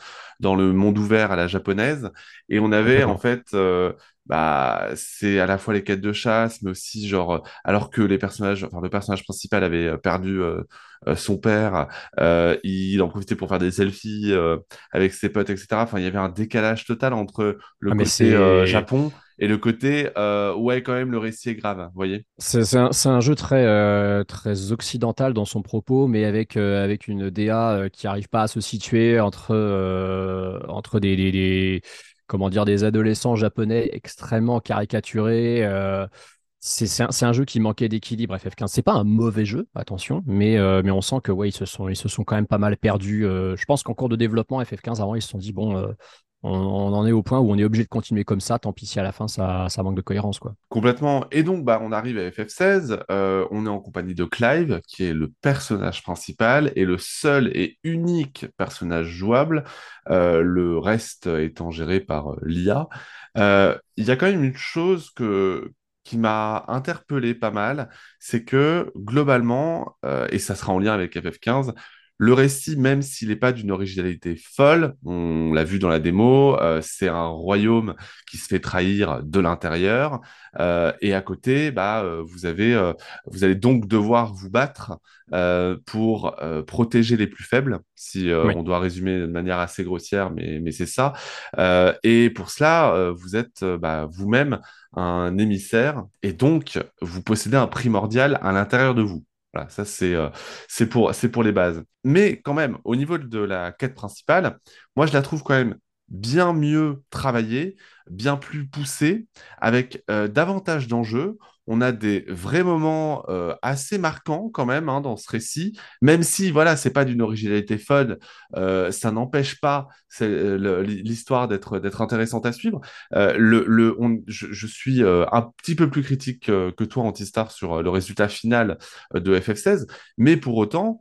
[SPEAKER 1] dans le monde ouvert à la japonaise, et on avait en fait, euh, bah, c'est à la fois les quêtes de chasse, mais aussi genre, euh, alors que les personnages, enfin le personnage principal avait euh, perdu euh, euh, son père, euh, il en profitait pour faire des selfies euh, avec ses potes, etc. Enfin, il y avait un décalage total entre le
[SPEAKER 2] Ah,
[SPEAKER 1] côté euh, Japon et le côté euh, ouais quand même le récit est grave, vous voyez.
[SPEAKER 2] C'est c'est un, un jeu très, euh, très occidental dans son propos, mais avec, euh, avec une DA qui n'arrive pas à se situer entre, euh, entre des, des- des- comment dire, des adolescents japonais extrêmement caricaturés. euh, c'est un, jeu qui manquait d'équilibre, FF15. C'est pas un mauvais jeu, attention, mais, euh, mais on sent que ouais, ils se sont, ils se sont quand même pas mal perdus. euh, je pense qu'en cours de développement, FF15, avant, ils se sont dit, bon, on, en est au point où on est obligé de continuer comme ça, tant pis si à la fin, ça, ça manque de cohérence, quoi.
[SPEAKER 1] Complètement. Et donc, bah, on arrive à FF16. euh, on est en compagnie de Clive, qui est le personnage principal et le seul et unique personnage jouable, euh, le reste étant géré par euh, l'IA. Il y a quand même une chose que, qui m'a interpellé pas mal, c'est que globalement, et ça sera en lien avec FF15, le récit, même s'il n'est pas d'une originalité folle, on l'a vu dans la démo, euh, c'est un royaume qui se fait trahir de l'intérieur. Euh, et à côté, bah, euh, vous avez, euh, vous allez donc devoir vous battre euh, pour euh, protéger les plus faibles, si euh,
[SPEAKER 2] Oui.
[SPEAKER 1] on doit résumer de manière assez grossière, mais, mais c'est ça. Euh, et pour cela, euh, vous êtes bah, vous-même un émissaire, et donc vous possédez un primordial à l'intérieur de vous. Voilà, ça c'est euh, pour, pour les bases. Mais quand même, au niveau de la quête principale, moi je la trouve quand même bien mieux travaillée, bien plus poussée, avec euh, davantage d'enjeux. On a des vrais moments euh, assez marquants quand même hein, dans ce récit, même si voilà, c'est pas d'une originalité folle, euh, ça n'empêche pas l'histoire d'être d'être intéressante à suivre. Je, je suis un petit peu plus critique que toi, Antistar, sur le résultat final de FF16, mais pour autant,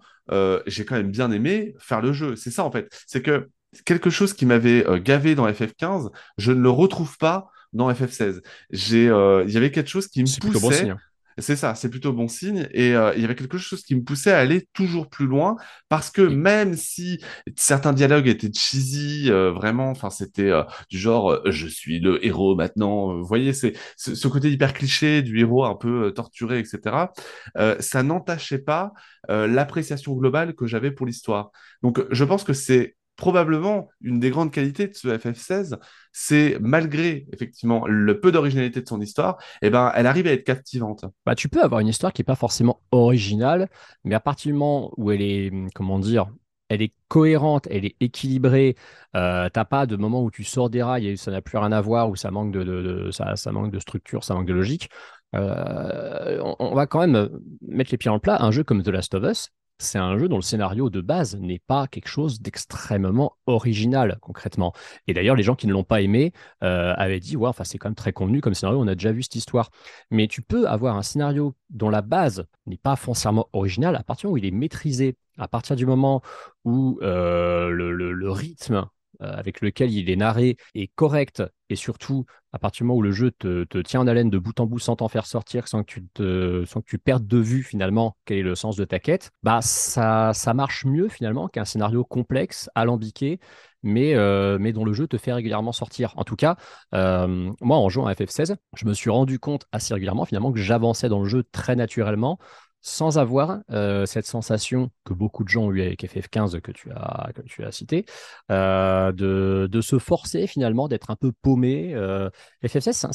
[SPEAKER 1] j'ai quand même bien aimé faire le jeu. C'est ça en fait, c'est que quelque chose qui m'avait euh, gavé dans FF15, je ne le retrouve pas dans FF16. J'ai, euh, il y avait quelque chose qui me
[SPEAKER 2] C'est plutôt bon
[SPEAKER 1] poussait.
[SPEAKER 2] signe.
[SPEAKER 1] C'est ça, c'est plutôt bon signe. Et euh, il y avait quelque chose qui me poussait à aller toujours plus loin, parce que même si certains dialogues étaient cheesy, euh, vraiment, enfin, c'était euh, du genre euh, je suis le héros maintenant. Vous voyez, c'est ce, côté hyper cliché du héros un peu euh, torturé, etc. euh, ça n'entachait pas euh, l'appréciation globale que j'avais pour l'histoire. Donc, je pense que c'est probablement une des grandes qualités de ce FF16, c'est malgré effectivement le peu d'originalité de son histoire, eh ben, elle arrive à être captivante.
[SPEAKER 2] Bah, tu peux avoir une histoire qui n'est pas forcément originale, mais à partir du moment où elle est, comment dire, elle est cohérente, elle est équilibrée, euh, t'as pas de moment où tu sors des rails et ça n'a plus rien à voir, où ça manque de, ça, manque de structure, ça manque de logique. Euh, on, va quand même mettre les pieds le plat. Un jeu comme The Last of Us, c'est un jeu dont le scénario de base n'est pas quelque chose d'extrêmement original, concrètement. Et d'ailleurs, les gens qui ne l'ont pas aimé euh, avaient dit, ouais, enfin, c'est quand même très convenu comme scénario, on a déjà vu cette histoire. Mais tu peux avoir un scénario dont la base n'est pas foncièrement originale à partir où il est maîtrisé, à partir du moment où euh, le, rythme avec lequel il est narré est correct et surtout à partir du moment où le jeu te, tient en haleine de bout en bout sans t'en faire sortir, sans que tu, te, sans que tu perdes de vue finalement quel est le sens de ta quête, bah ça, ça marche mieux finalement qu'un scénario complexe, alambiqué, mais, euh, mais dont le jeu te fait régulièrement sortir. En tout cas, euh, moi en jouant à FF16, je me suis rendu compte assez régulièrement finalement que j'avançais dans le jeu très naturellement sans avoir euh, cette sensation que beaucoup de gens ont eu avec FF15 que tu as, que tu as cité, euh, de, de se forcer finalement d'être un peu paumé. Euh, FF16,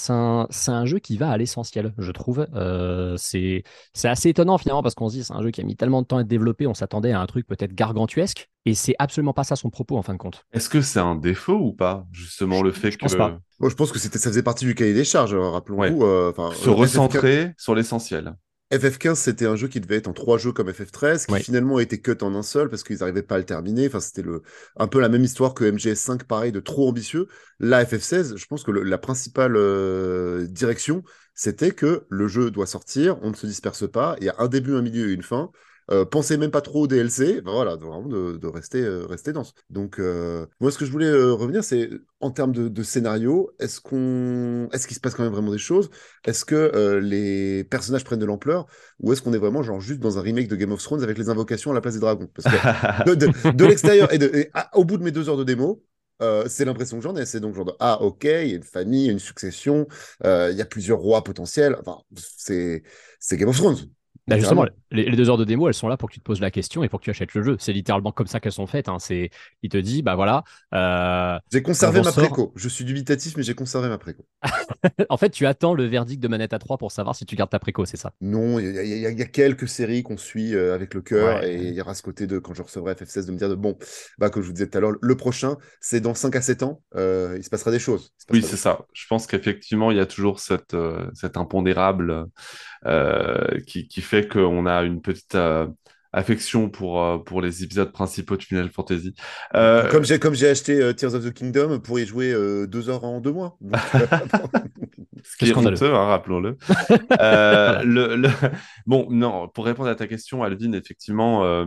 [SPEAKER 2] c'est un- jeu qui va à l'essentiel, je trouve. Euh, c'est c'est assez étonnant finalement parce qu'on se dit c'est un jeu qui a mis tellement de temps à être développé, on s'attendait à un truc peut-être gargantuesque, et c'est absolument pas ça son propos en fin de compte.
[SPEAKER 1] Est-ce que c'est un défaut ou pas, justement, le fait
[SPEAKER 2] je
[SPEAKER 1] que
[SPEAKER 2] pense pas.
[SPEAKER 3] Je pense que c'était, ça faisait partie du cahier des charges, euh, rappelons-nous. euh,
[SPEAKER 1] se
[SPEAKER 3] euh,
[SPEAKER 1] recentrer sur l'essentiel
[SPEAKER 3] FF15, c'était un jeu qui devait être en trois jeux comme FF13, qui
[SPEAKER 2] Ouais.
[SPEAKER 3] finalement a été cut en un seul parce qu'ils n'arrivaient pas à le terminer. Enfin, c'était le, un peu la même histoire que MGS5, pareil, de trop ambitieux. Là, FF16, je pense que le- la principale euh, direction, c'était que le jeu doit sortir, on ne se disperse pas, il y a un début, un milieu et une fin. Euh, pensez même pas trop au DLC, voilà, vraiment de, de rester, euh, rester dense. Donc, euh, moi, ce que je voulais revenir, c'est en termes de, de scénario, est-ce qu'on, est-ce qu'il se passe quand même vraiment des choses? Est-ce que les personnages prennent de l'ampleur? Ou est-ce qu'on est vraiment genre juste dans un remake de Game of Thrones avec les invocations à la place des dragons? Parce que de, de- de l'extérieur et, de, et à- au bout de mes deux heures de démo, euh, c'est l'impression que j'en ai. C'est donc genre de, ah ok, il y a une famille, il y a une succession, euh, il y a plusieurs rois potentiels. Enfin, c'est Game of Thrones.
[SPEAKER 2] Bah, justement, les, les deux heures de démo, elles sont là pour que tu te poses la question et pour que tu achètes le jeu. C'est littéralement comme ça qu'elles sont faites. hein. C'est, il te dit, bah voilà, euh,
[SPEAKER 3] J'ai conservé ma
[SPEAKER 2] sort-
[SPEAKER 3] préco. Je suis dubitatif, mais j'ai conservé ma préco.
[SPEAKER 2] en fait, tu attends le verdict de manette à 3 pour savoir si tu gardes ta préco, c'est ça?
[SPEAKER 3] Non, il y, a- il y a- il y a quelques séries qu'on suit euh, avec le cœur
[SPEAKER 2] Ouais.
[SPEAKER 3] et il y aura ce côté de quand je recevrai FF16 de me dire de bon, bah comme je vous disais tout à l'heure, le prochain, c'est dans 5 à 7 ans, euh, il se passera des choses.
[SPEAKER 1] Oui, c'est ça. Je pense qu'effectivement, il y a toujours cette, cet impondérable euh, qui, qui fait qu'on a une petite euh, affection pour, euh, pour les épisodes principaux de Final Fantasy. Euh,
[SPEAKER 3] Comme j'ai comme j'ai acheté euh, Tears of the Kingdom pour y jouer euh, deux heures en deux mois. Donc,
[SPEAKER 1] ce qui est honteux, hein, rappelons-le. Euh, le, le- Bon, non, pour répondre à ta question, Alvin, effectivement, euh,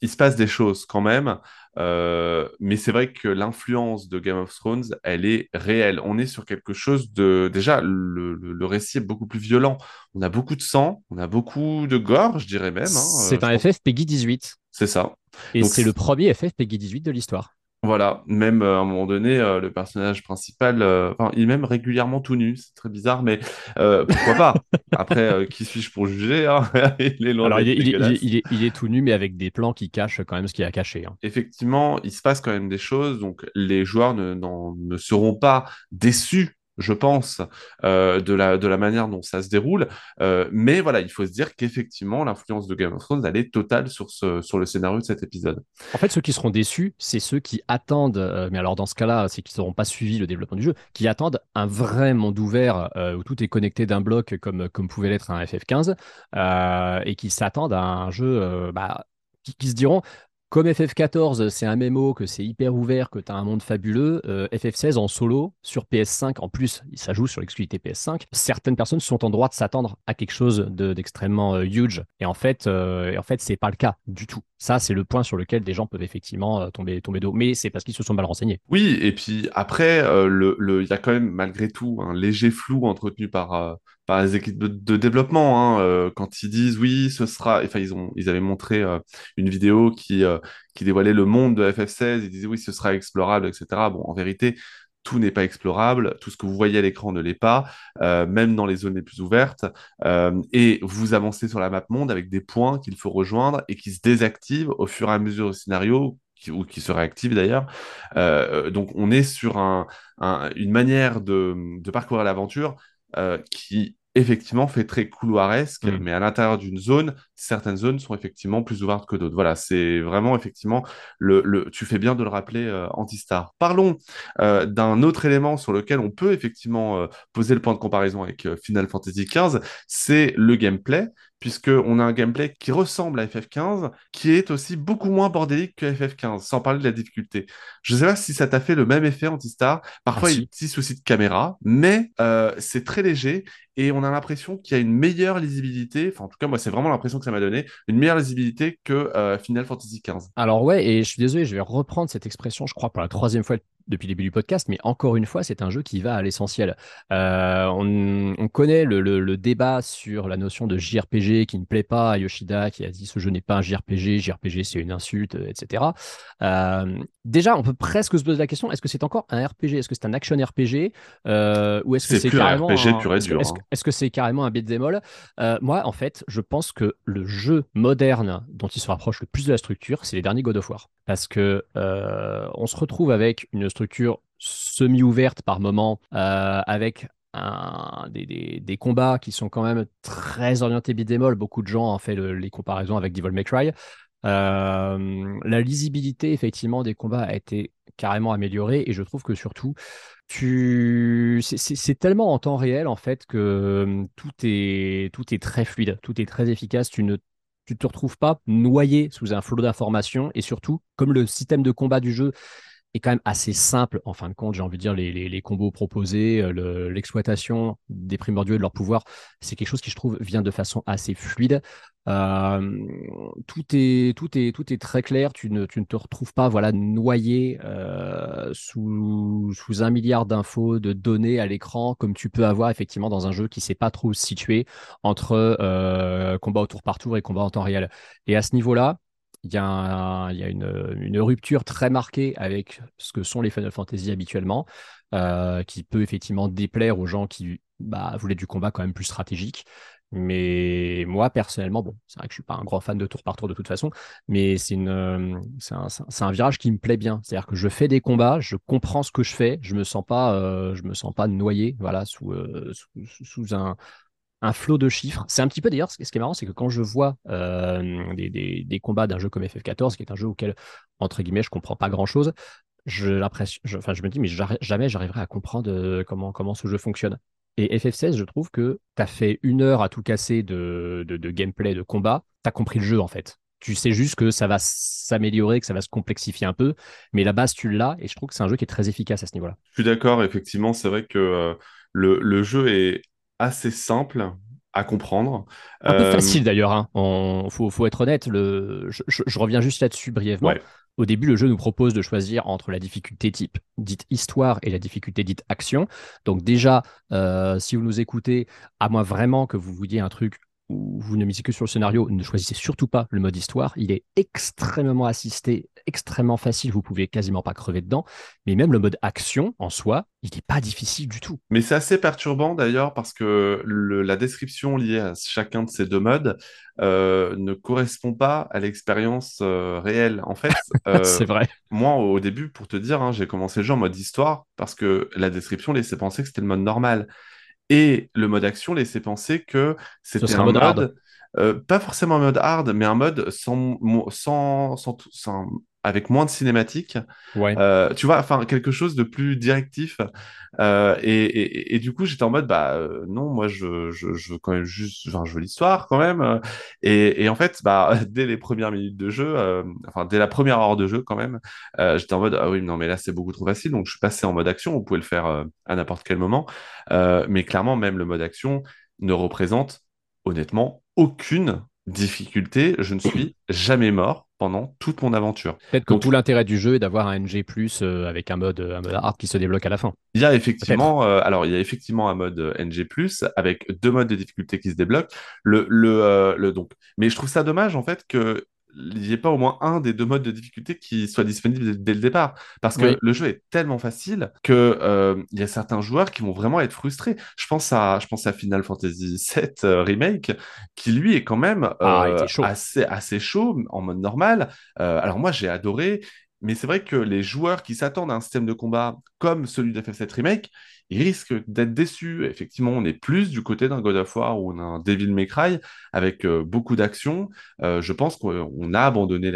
[SPEAKER 1] il se passe des choses quand même, euh, mais c'est vrai que l'influence de Game of Thrones, elle est réelle. On est sur quelque chose de... Déjà, le, le- le récit est beaucoup plus violent. On a beaucoup de sang, on a beaucoup de gore, je dirais même. hein,
[SPEAKER 2] c'est
[SPEAKER 1] euh,
[SPEAKER 2] un
[SPEAKER 1] pense-
[SPEAKER 2] FF Peggy 18
[SPEAKER 1] C'est ça.
[SPEAKER 2] et c'est le premier FF Peggy 18 de l'histoire.
[SPEAKER 1] Voilà, même euh, à un moment donné, euh, le personnage principal, euh, enfin, il est même régulièrement tout nu, c'est très bizarre, mais euh, pourquoi pas? Après, euh, qui suis-je pour juger, hein? Il est loin
[SPEAKER 2] Alors, il est, il, est, il, est,
[SPEAKER 1] dégueulasse.
[SPEAKER 2] il, est, il est tout nu, mais avec des plans qui cachent quand même ce qu'il a caché. hein.
[SPEAKER 1] Effectivement, il se passe quand même des choses, donc les joueurs ne seront pas déçus, je pense, euh, de la, de la manière dont ça se déroule, Euh, mais voilà, il faut se dire qu'effectivement, l'influence de Game of Thrones, elle est totale sur, ce, sur le scénario de cet épisode.
[SPEAKER 2] En fait, ceux qui seront déçus, c'est ceux qui attendent, euh, mais alors dans ce cas-là, c'est qu'ils n'auront pas suivi le développement du jeu, qui attendent un vrai monde ouvert où tout est connecté d'un bloc comme, comme pouvait l'être un FF15, euh, et qui s'attendent à un jeu bah, qui se diront. Comme FF14, c'est un MMO, que c'est hyper ouvert, que tu un monde fabuleux, euh, FF16 en solo, sur PS5, en plus, ça joue sur l'exclusivité PS5, certaines personnes sont en droit de s'attendre à quelque chose de- d'extrêmement euh, huge. Et en fait, euh, en fait c'est pas le cas du tout. Ça, c'est le point sur lequel des gens peuvent effectivement tomber, tomber d'eau. Mais c'est parce qu'ils se sont mal renseignés.
[SPEAKER 1] Oui, et puis après, il y a quand même malgré tout un léger flou entretenu par, par les équipes de, développement. hein, euh, quand ils disent oui, ce sera. Enfin, ils ont, ils avaient montré euh, une vidéo qui, euh, qui dévoilait le monde de FF16. Ils disaient oui, ce sera explorable, etc. Bon, en vérité, tout n'est pas explorable. Tout ce que vous voyez à l'écran ne l'est pas, euh, même dans les zones les plus ouvertes. Euh, et vous avancez sur la map monde avec des points qu'il faut rejoindre et qui se désactivent au fur et à mesure du scénario. ou qui se réactivent d'ailleurs. Euh, donc on est sur un, un- une manière de, de parcourir l'aventure euh, qui effectivement fait très couloiresque,
[SPEAKER 2] Mm.
[SPEAKER 1] mais à l'intérieur d'une zone, certaines zones sont effectivement plus ouvertes que d'autres. Voilà, c'est vraiment effectivement le, le- tu fais bien de le rappeler, euh, Antistar. Parlons euh, d'un autre élément sur lequel on peut effectivement euh, poser le point de comparaison avec euh, Final Fantasy XV, c'est le gameplay, puisqu'on a un gameplay qui ressemble à FF15, qui est aussi beaucoup moins bordélique que FF15, sans parler de la difficulté. Je ne sais pas si ça t'a fait le même effet, Antistar. Parfois,
[SPEAKER 2] Ah,
[SPEAKER 1] il y a des petits soucis de caméra, mais euh, c'est très léger et on a l'impression qu'il y a une meilleure lisibilité. Enfin, en tout cas, moi, c'est vraiment l'impression que ça m'a donné, une meilleure lisibilité que euh, Final Fantasy XV.
[SPEAKER 2] Alors ouais, et je suis désolé, je vais reprendre cette expression, je crois, pour la troisième fois depuis le début du podcast, mais encore une fois, c'est un jeu qui va à l'essentiel. Euh, on, on connaît le, le- le débat sur la notion de JRPG qui ne plaît pas à Yoshida, qui a dit ce jeu n'est pas un JRPG, JRPG c'est une insulte, etc. Euh, déjà, on peut presque se poser la question, est-ce que c'est encore un RPG Est-ce que c'est un action RPG euh, Ou est-ce que
[SPEAKER 1] C'est plus un
[SPEAKER 2] carrément
[SPEAKER 1] RPG
[SPEAKER 2] un-
[SPEAKER 1] pur et dur,
[SPEAKER 2] Est-ce
[SPEAKER 1] hein.
[SPEAKER 2] est-ce que c'est carrément un beat'em all? Moi, en fait, je pense que le jeu moderne dont il se rapproche le plus de la structure, c'est les derniers God of War. Parce que on se retrouve avec une structure semi-ouverte par moment, euh, avec des, combats qui sont quand même très orientés all. Beaucoup de gens ont fait le- les comparaisons avec Devil May Cry. Euh, la lisibilité, effectivement, des combats a été carrément améliorée et je trouve que surtout, tu... c'est tellement en temps réel en fait que euh, tout est, tout est très fluide, tout est très efficace. Tu ne tu te retrouves pas noyé sous un flot d'informations et surtout, comme le système de combat du jeu est quand même assez simple en fin de compte, j'ai envie de dire les, les- combos proposés, euh, le- l'exploitation des primordiaux et de leur pouvoir, c'est quelque chose qui je trouve vient de façon assez fluide. Euh, tout est, tout est, tout est très clair. Tu ne, tu ne te retrouves pas voilà, noyé euh, sous, sous un milliard d'infos, de données à l'écran, comme tu peux avoir effectivement dans un jeu qui ne sait pas trop se situer entre combat au tour par tour et combat en temps réel. Et à ce niveau-là, il y a, une, rupture très marquée avec ce que sont les Final Fantasy habituellement, euh, qui peut effectivement déplaire aux gens qui bah, voulaient du combat quand même plus stratégique. Mais moi, personnellement, bon, c'est vrai que je suis pas un grand fan de tour par tour de toute façon, mais c'est un, virage qui me plaît bien. C'est-à-dire que je fais des combats, je comprends ce que je fais, je me euh, me sens pas noyé, voilà, sous, euh, un, un flot de chiffres. C'est un petit peu d'ailleurs, ce qui est marrant, c'est que quand je vois euh, des, des- combats d'un jeu comme FF14, qui est un jeu auquel, entre guillemets, je comprends pas grand-chose, je, je, enfin, je me dis, mais jamais j'arriverai à comprendre euh, comment, comment ce jeu fonctionne. Et FF16, je trouve que tu as fait une heure à tout casser de, de, de gameplay, de combat, tu as compris le jeu en fait. Tu sais juste que ça va s'améliorer, que ça va se complexifier un peu, mais la base, tu l'as, et je trouve que c'est un jeu qui est très efficace à ce niveau-là.
[SPEAKER 1] Je suis d'accord, effectivement, c'est vrai que euh, le, le jeu est assez simple à comprendre.
[SPEAKER 2] Un peu
[SPEAKER 1] Euh,
[SPEAKER 2] facile d'ailleurs, hein. On, faut, faut être honnête. Le, je, je- je reviens juste là-dessus brièvement.
[SPEAKER 1] Ouais.
[SPEAKER 2] Au début, le jeu nous propose de choisir entre la difficulté type dite histoire et la difficulté dite action. Donc déjà, euh, si vous nous écoutez, à moins vraiment que vous vouliez un truc où vous ne misez que sur le scénario, ne choisissez surtout pas le mode histoire. Il est extrêmement assisté, extrêmement facile. Vous pouvez quasiment pas crever dedans. Mais même le mode action en soi, il n'est pas difficile du tout.
[SPEAKER 1] Mais c'est assez perturbant d'ailleurs parce que le- la description liée à chacun de ces deux modes euh, ne correspond pas à l'expérience euh, réelle. En fait, euh,
[SPEAKER 2] C'est vrai.
[SPEAKER 1] moi au début, pour te dire, hein, j'ai commencé le jeu en mode histoire parce que la description laissait penser que c'était le mode normal. Et le mode action laissait penser que c'était un
[SPEAKER 2] mode
[SPEAKER 1] mode,
[SPEAKER 2] hard.
[SPEAKER 1] euh, pas forcément un mode hard, mais un mode sans, sans, sans, sans- avec moins de cinématiques.
[SPEAKER 2] Ouais.
[SPEAKER 1] Euh, tu vois, enfin, quelque chose de plus directif. Euh, et, et- et du coup, j'étais en mode, bah euh, non, moi, je, je, je veux quand même juste, enfin, je veux l'histoire quand même. Et, et en fait, bah, dès les premières minutes de jeu, enfin, dès la première heure de jeu quand même, j'étais en mode, ah oui, non, mais là, c'est beaucoup trop facile. Donc, je suis passé en mode action. Vous pouvez le faire à n'importe quel moment. Mais clairement, même le mode action ne représente honnêtement aucune difficulté. Je ne suis jamais mort pendant toute mon aventure.
[SPEAKER 2] Peut-être que
[SPEAKER 1] Donc-
[SPEAKER 2] tout l'intérêt du jeu est d'avoir un NG+, euh, avec un mode, un mode hard qui se débloque à la fin.
[SPEAKER 1] Il y a effectivement, euh, alors il y a effectivement un mode euh, NG+, avec deux modes de difficulté qui se débloquent. Le, le, euh, le, donc, mais je trouve ça dommage en fait que il n'y ait pas au moins un des deux modes de difficulté qui soit disponible dès, le départ. Parce que
[SPEAKER 2] Oui.
[SPEAKER 1] le jeu est tellement facile que euh, il y a certains joueurs qui vont vraiment être frustrés. Je pense à, je pense à Final Fantasy VII euh, Remake, qui lui est quand même
[SPEAKER 2] Ah,
[SPEAKER 1] euh,
[SPEAKER 2] chaud.
[SPEAKER 1] assez, assez chaud en mode normal. Alors moi j'ai adoré, mais c'est vrai que les joueurs qui s'attendent à un système de combat comme celui de FF7 Remake, ils risquent d'être déçus. Effectivement, on est plus du côté d'un God of War ou d'un Devil May Cry avec euh, beaucoup d'action. Euh, je pense qu'on on a abandonné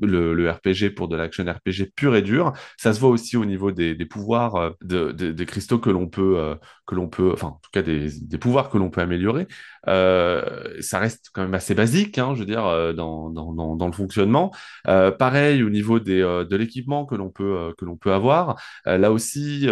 [SPEAKER 1] le, le RPG pour de l'action RPG pur et dur. Ça se voit aussi au niveau des, des pouvoirs euh, de, de- des cristaux que l'on peut, euh, que l'on peut, enfin en tout cas des, des pouvoirs que l'on peut améliorer. Ça reste quand même assez basique, hein, je veux dire, dans, dans, dans, le fonctionnement. Pareil au niveau des, de l'équipement que l'on peut, que l'on peut avoir. Là aussi,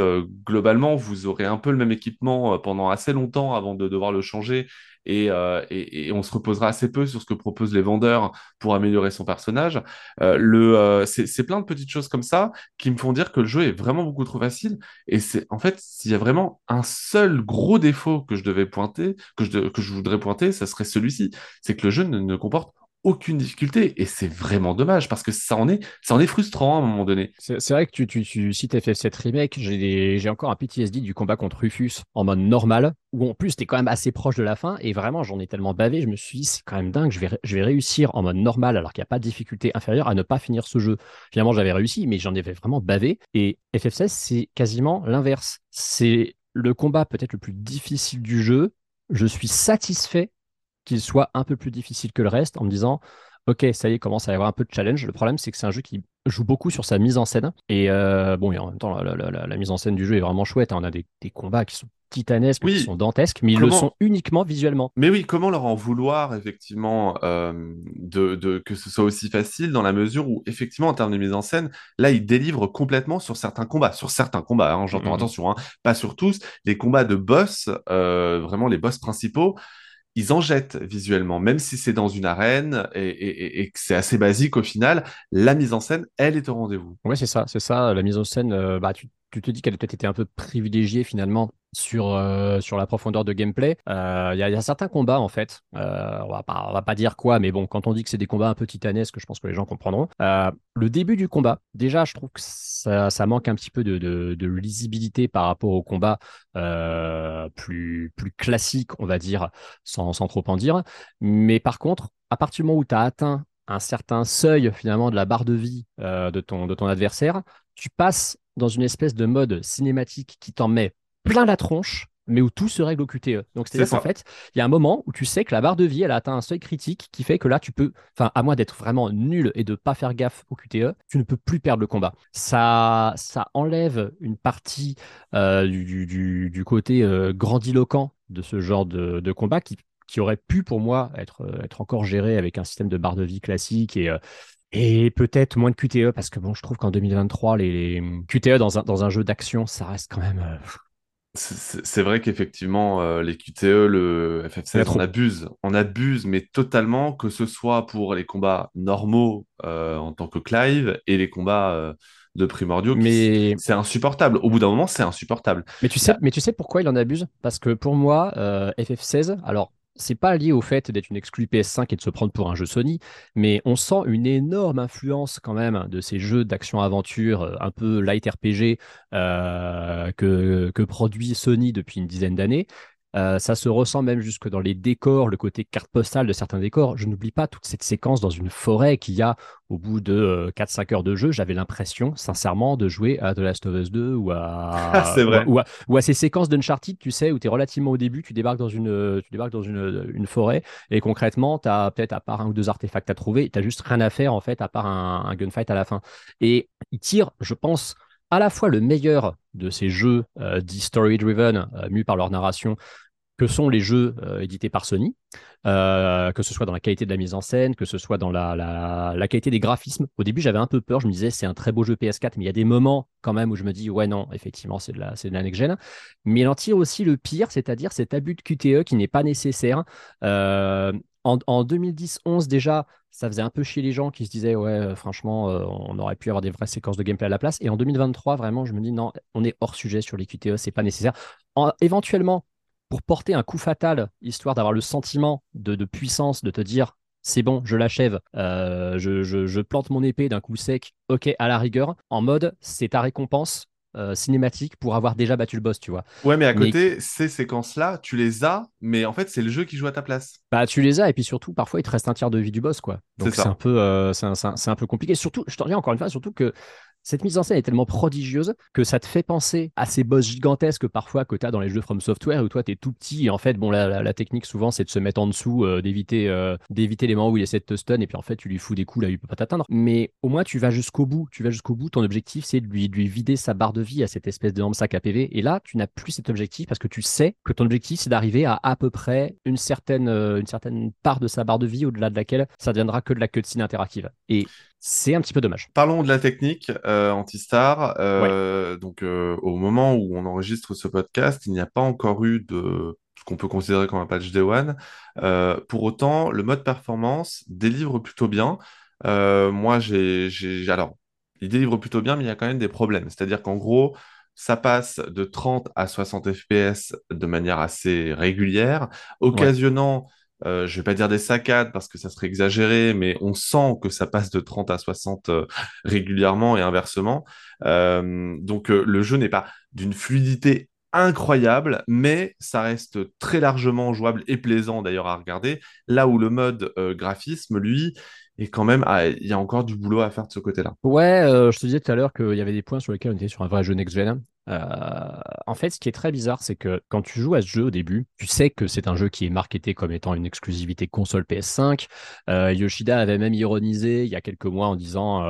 [SPEAKER 1] globalement, vous aurez un peu le même équipement euh, pendant assez longtemps avant de devoir le changer. Et, euh, et, et on se reposera assez peu sur ce que proposent les vendeurs pour améliorer son personnage. Euh, c'est plein de petites choses comme ça qui me font dire que le jeu est vraiment beaucoup trop facile. Et c'est en fait, s'il y a vraiment un seul gros défaut que je devais pointer, que je, que je voudrais pointer, ça serait celui-ci. C'est que le jeu ne, ne comporte aucune difficulté. Et c'est vraiment dommage parce que ça en est, ça en est frustrant à un moment donné.
[SPEAKER 2] C'est vrai que tu, tu, cites FF7 Remake, j'ai encore un PTSD du combat contre Rufus en mode normal, où en plus t'es quand même assez proche de la fin, et vraiment j'en ai tellement bavé, je me suis dit c'est quand même dingue, je vais, je vais réussir en mode normal alors qu'il n'y a pas de difficulté inférieure à ne pas finir ce jeu. Finalement j'avais réussi, mais j'en avais vraiment bavé, et FF16 c'est quasiment l'inverse. C'est le combat peut-être le plus difficile du jeu, je suis satisfait qu'il soit un peu plus difficile que le reste en me disant ok ça y est commence à y avoir un peu de challenge le problème c'est que c'est un jeu qui joue beaucoup sur sa mise en scène et euh, bon et en même temps la, la- la- la mise en scène du jeu est vraiment chouette hein. on a des, des combats qui sont titanesques
[SPEAKER 1] Oui.
[SPEAKER 2] qui sont dantesques mais ils le sont uniquement visuellement
[SPEAKER 1] Mais oui, comment leur en vouloir effectivement euh, de, de- que ce soit aussi facile dans la mesure où effectivement en termes de mise en scène, là ils délivrent complètement sur certains combats, sur certains combats, hein, j'entends
[SPEAKER 2] Mhm.
[SPEAKER 1] attention, hein, pas sur tous, les combats de boss, euh, vraiment les boss principaux, ils en jettent visuellement, même si c'est dans une arène et, que c'est assez basique au final, la mise en scène, elle est au rendez-vous.
[SPEAKER 2] Ouais, c'est ça, c'est ça. La mise en scène, euh, bah, tu, tu te dis qu'elle a peut-être été un peu privilégiée finalement sur, euh, sur la profondeur de gameplay. Euh, Il y, y a certains combats en fait. Euh, on va pas, va pas dire quoi, mais bon, quand on dit que c'est des combats un peu titanesques, je pense que les gens comprendront. Le début du combat, déjà, je trouve que ça, ça manque un petit peu de, lisibilité par rapport au combat plus, plus classique, on va dire, sans, sans trop en dire. Mais par contre, à partir du moment où tu as atteint un certain seuil finalement de la barre de vie de, ton, de ton adversaire, tu passes dans une espèce de mode cinématique qui t'en met plein la tronche, mais où tout se règle au QTE. Donc c'est-à-dire
[SPEAKER 1] C'est
[SPEAKER 2] qu'en fait, il y a un moment où tu sais que la barre de vie, elle a atteint un seuil critique qui fait que là, tu peux, enfin, à moins d'être vraiment nul et de pas faire gaffe au QTE, tu ne peux plus perdre le combat. Ça, ça enlève une partie euh, du, du- du- du côté euh, grandiloquent de ce genre de, de combat qui, qui aurait pu, pour moi, être, euh, être encore géré avec un système de barre de vie classique et, et peut-être moins de QTE, parce que bon, je trouve qu'en 2023, les, les QTE dans un, dans un jeu d'action, ça reste quand même. euh,
[SPEAKER 1] C'est- vrai qu'effectivement, euh, les QTE, le
[SPEAKER 2] Il y
[SPEAKER 1] FF16,
[SPEAKER 2] a trop.
[SPEAKER 1] on abuse. On abuse, mais totalement, que ce soit pour les combats normaux euh, en tant que Clive et les combats de primordiaux.
[SPEAKER 2] Mais,
[SPEAKER 1] C'est insupportable. Au bout d'un moment, c'est insupportable.
[SPEAKER 2] mais, tu sais, mais tu sais pourquoi il en abuse? Parce que pour moi, euh, FF16, alors. C'est pas lié au fait d'être une exclue PS5 et de se prendre pour un jeu Sony, mais on sent une énorme influence quand même de ces jeux d'action-aventure euh, un peu light RPG euh, que, que produit Sony depuis une dizaine d'années. Euh, ça se ressent même jusque dans les décors, le côté carte postale de certains décors. Je n'oublie pas toute cette séquence dans une forêt qu'il y a au bout de euh, 4-5 heures de jeu. J'avais l'impression, sincèrement, de jouer à The Last of Us 2 ou à,
[SPEAKER 1] C'est vrai.
[SPEAKER 2] ou à, ou à ces séquences d'Uncharted, tu sais, où tu es relativement au début, tu débarques dans une, euh, tu débarques dans une, une forêt et concrètement, tu as peut-être à part un ou deux artefacts à trouver, tu n'as juste rien à faire en fait, à part un, un gunfight à la fin. Et il tire, je pense, à la fois le meilleur de ces jeux euh, story-driven, euh, par leur narration, que sont les jeux euh, édités par Sony, euh, que ce soit dans la qualité de la mise en scène, que ce soit dans la, qualité des graphismes. Au début, j'avais un peu peur, je me disais c'est un très beau jeu PS4, mais il y a des moments quand même où je me dis ouais non, effectivement c'est de la, c'est la next-gen. Mais il en tire aussi le pire, c'est-à-dire cet abus de QTE qui n'est pas nécessaire. En, en 2010-11 déjà, ça faisait un peu chier les gens qui se disaient ouais euh, franchement euh, on aurait pu avoir des vraies séquences de gameplay à la place. Et en 2023 vraiment je me dis non on est hors sujet sur les QTE, c'est pas nécessaire. En- éventuellement pour porter un coup fatal, histoire d'avoir le sentiment de, de puissance, de te dire c'est bon, je l'achève, euh, je- je plante mon épée d'un coup sec, ok, à la rigueur, en mode c'est ta récompense euh, cinématique pour avoir déjà battu le boss, tu vois.
[SPEAKER 1] Ouais, mais à
[SPEAKER 2] Mais-
[SPEAKER 1] côté, ces séquences-là, tu les as, mais en fait, c'est le jeu qui joue à ta place.
[SPEAKER 2] Bah, tu les as, et puis surtout, parfois, il te reste un tiers de vie du boss, quoi. Donc,
[SPEAKER 1] C'est
[SPEAKER 2] un, peu, euh, c'est un, un- peu compliqué. Surtout, je t'en reviens encore une fois, surtout que cette mise en scène est tellement prodigieuse que ça te fait penser à ces boss gigantesques parfois que tu as dans les jeux From Software où toi, tu es tout petit. Et en fait, bon, la, technique, souvent, c'est de se mettre en dessous, euh, d'éviter euh, d'éviter les moments où il essaie de te stun, et puis en fait, tu lui fous des coups là où il peut pas t'atteindre. Mais au moins, tu vas jusqu'au bout. Tu vas jusqu'au bout. Ton objectif, c'est de lui, de vider sa barre de vie à cette espèce d'énorme sac à PV. Et là, tu n'as plus cet objectif parce que tu sais que ton objectif, c'est d'arriver à à peu près une certaine, euh, une certaine part de sa barre de vie au-delà de laquelle ça deviendra que de la cutscene interactive. Et c'est un petit peu dommage.
[SPEAKER 1] Parlons de la technique euh, Antistar. Euh, Donc, euh, au moment où on enregistre ce podcast, il n'y a pas encore eu de ce qu'on peut considérer comme un patch Day One. Pour autant, le mode performance délivre plutôt bien. Moi, j'ai, j'ai... Alors, il délivre plutôt bien, mais il y a quand même des problèmes. C'est-à-dire qu'en gros, ça passe de 30 à 60 FPS de manière assez régulière, occasionnant euh, je vais pas dire des saccades parce que ça serait exagéré, mais on sent que ça passe de 30 à 60 euh, régulièrement et inversement. Euh, donc euh, le jeu n'est pas d'une fluidité incroyable, mais ça reste très largement jouable et plaisant d'ailleurs à regarder. Là où le mode graphisme, lui, est quand même, ah, il y a encore du boulot à faire de ce côté-là.
[SPEAKER 2] Ouais, euh, je te disais tout à l'heure qu'il y avait des points sur lesquels on était sur un vrai jeu next-gen. Euh, en fait, ce qui est très bizarre, c'est que quand tu joues à ce jeu au début, tu sais que c'est un jeu qui est marketé comme étant une exclusivité console PS5. Euh, Yoshida avait même ironisé il y a quelques mois en disant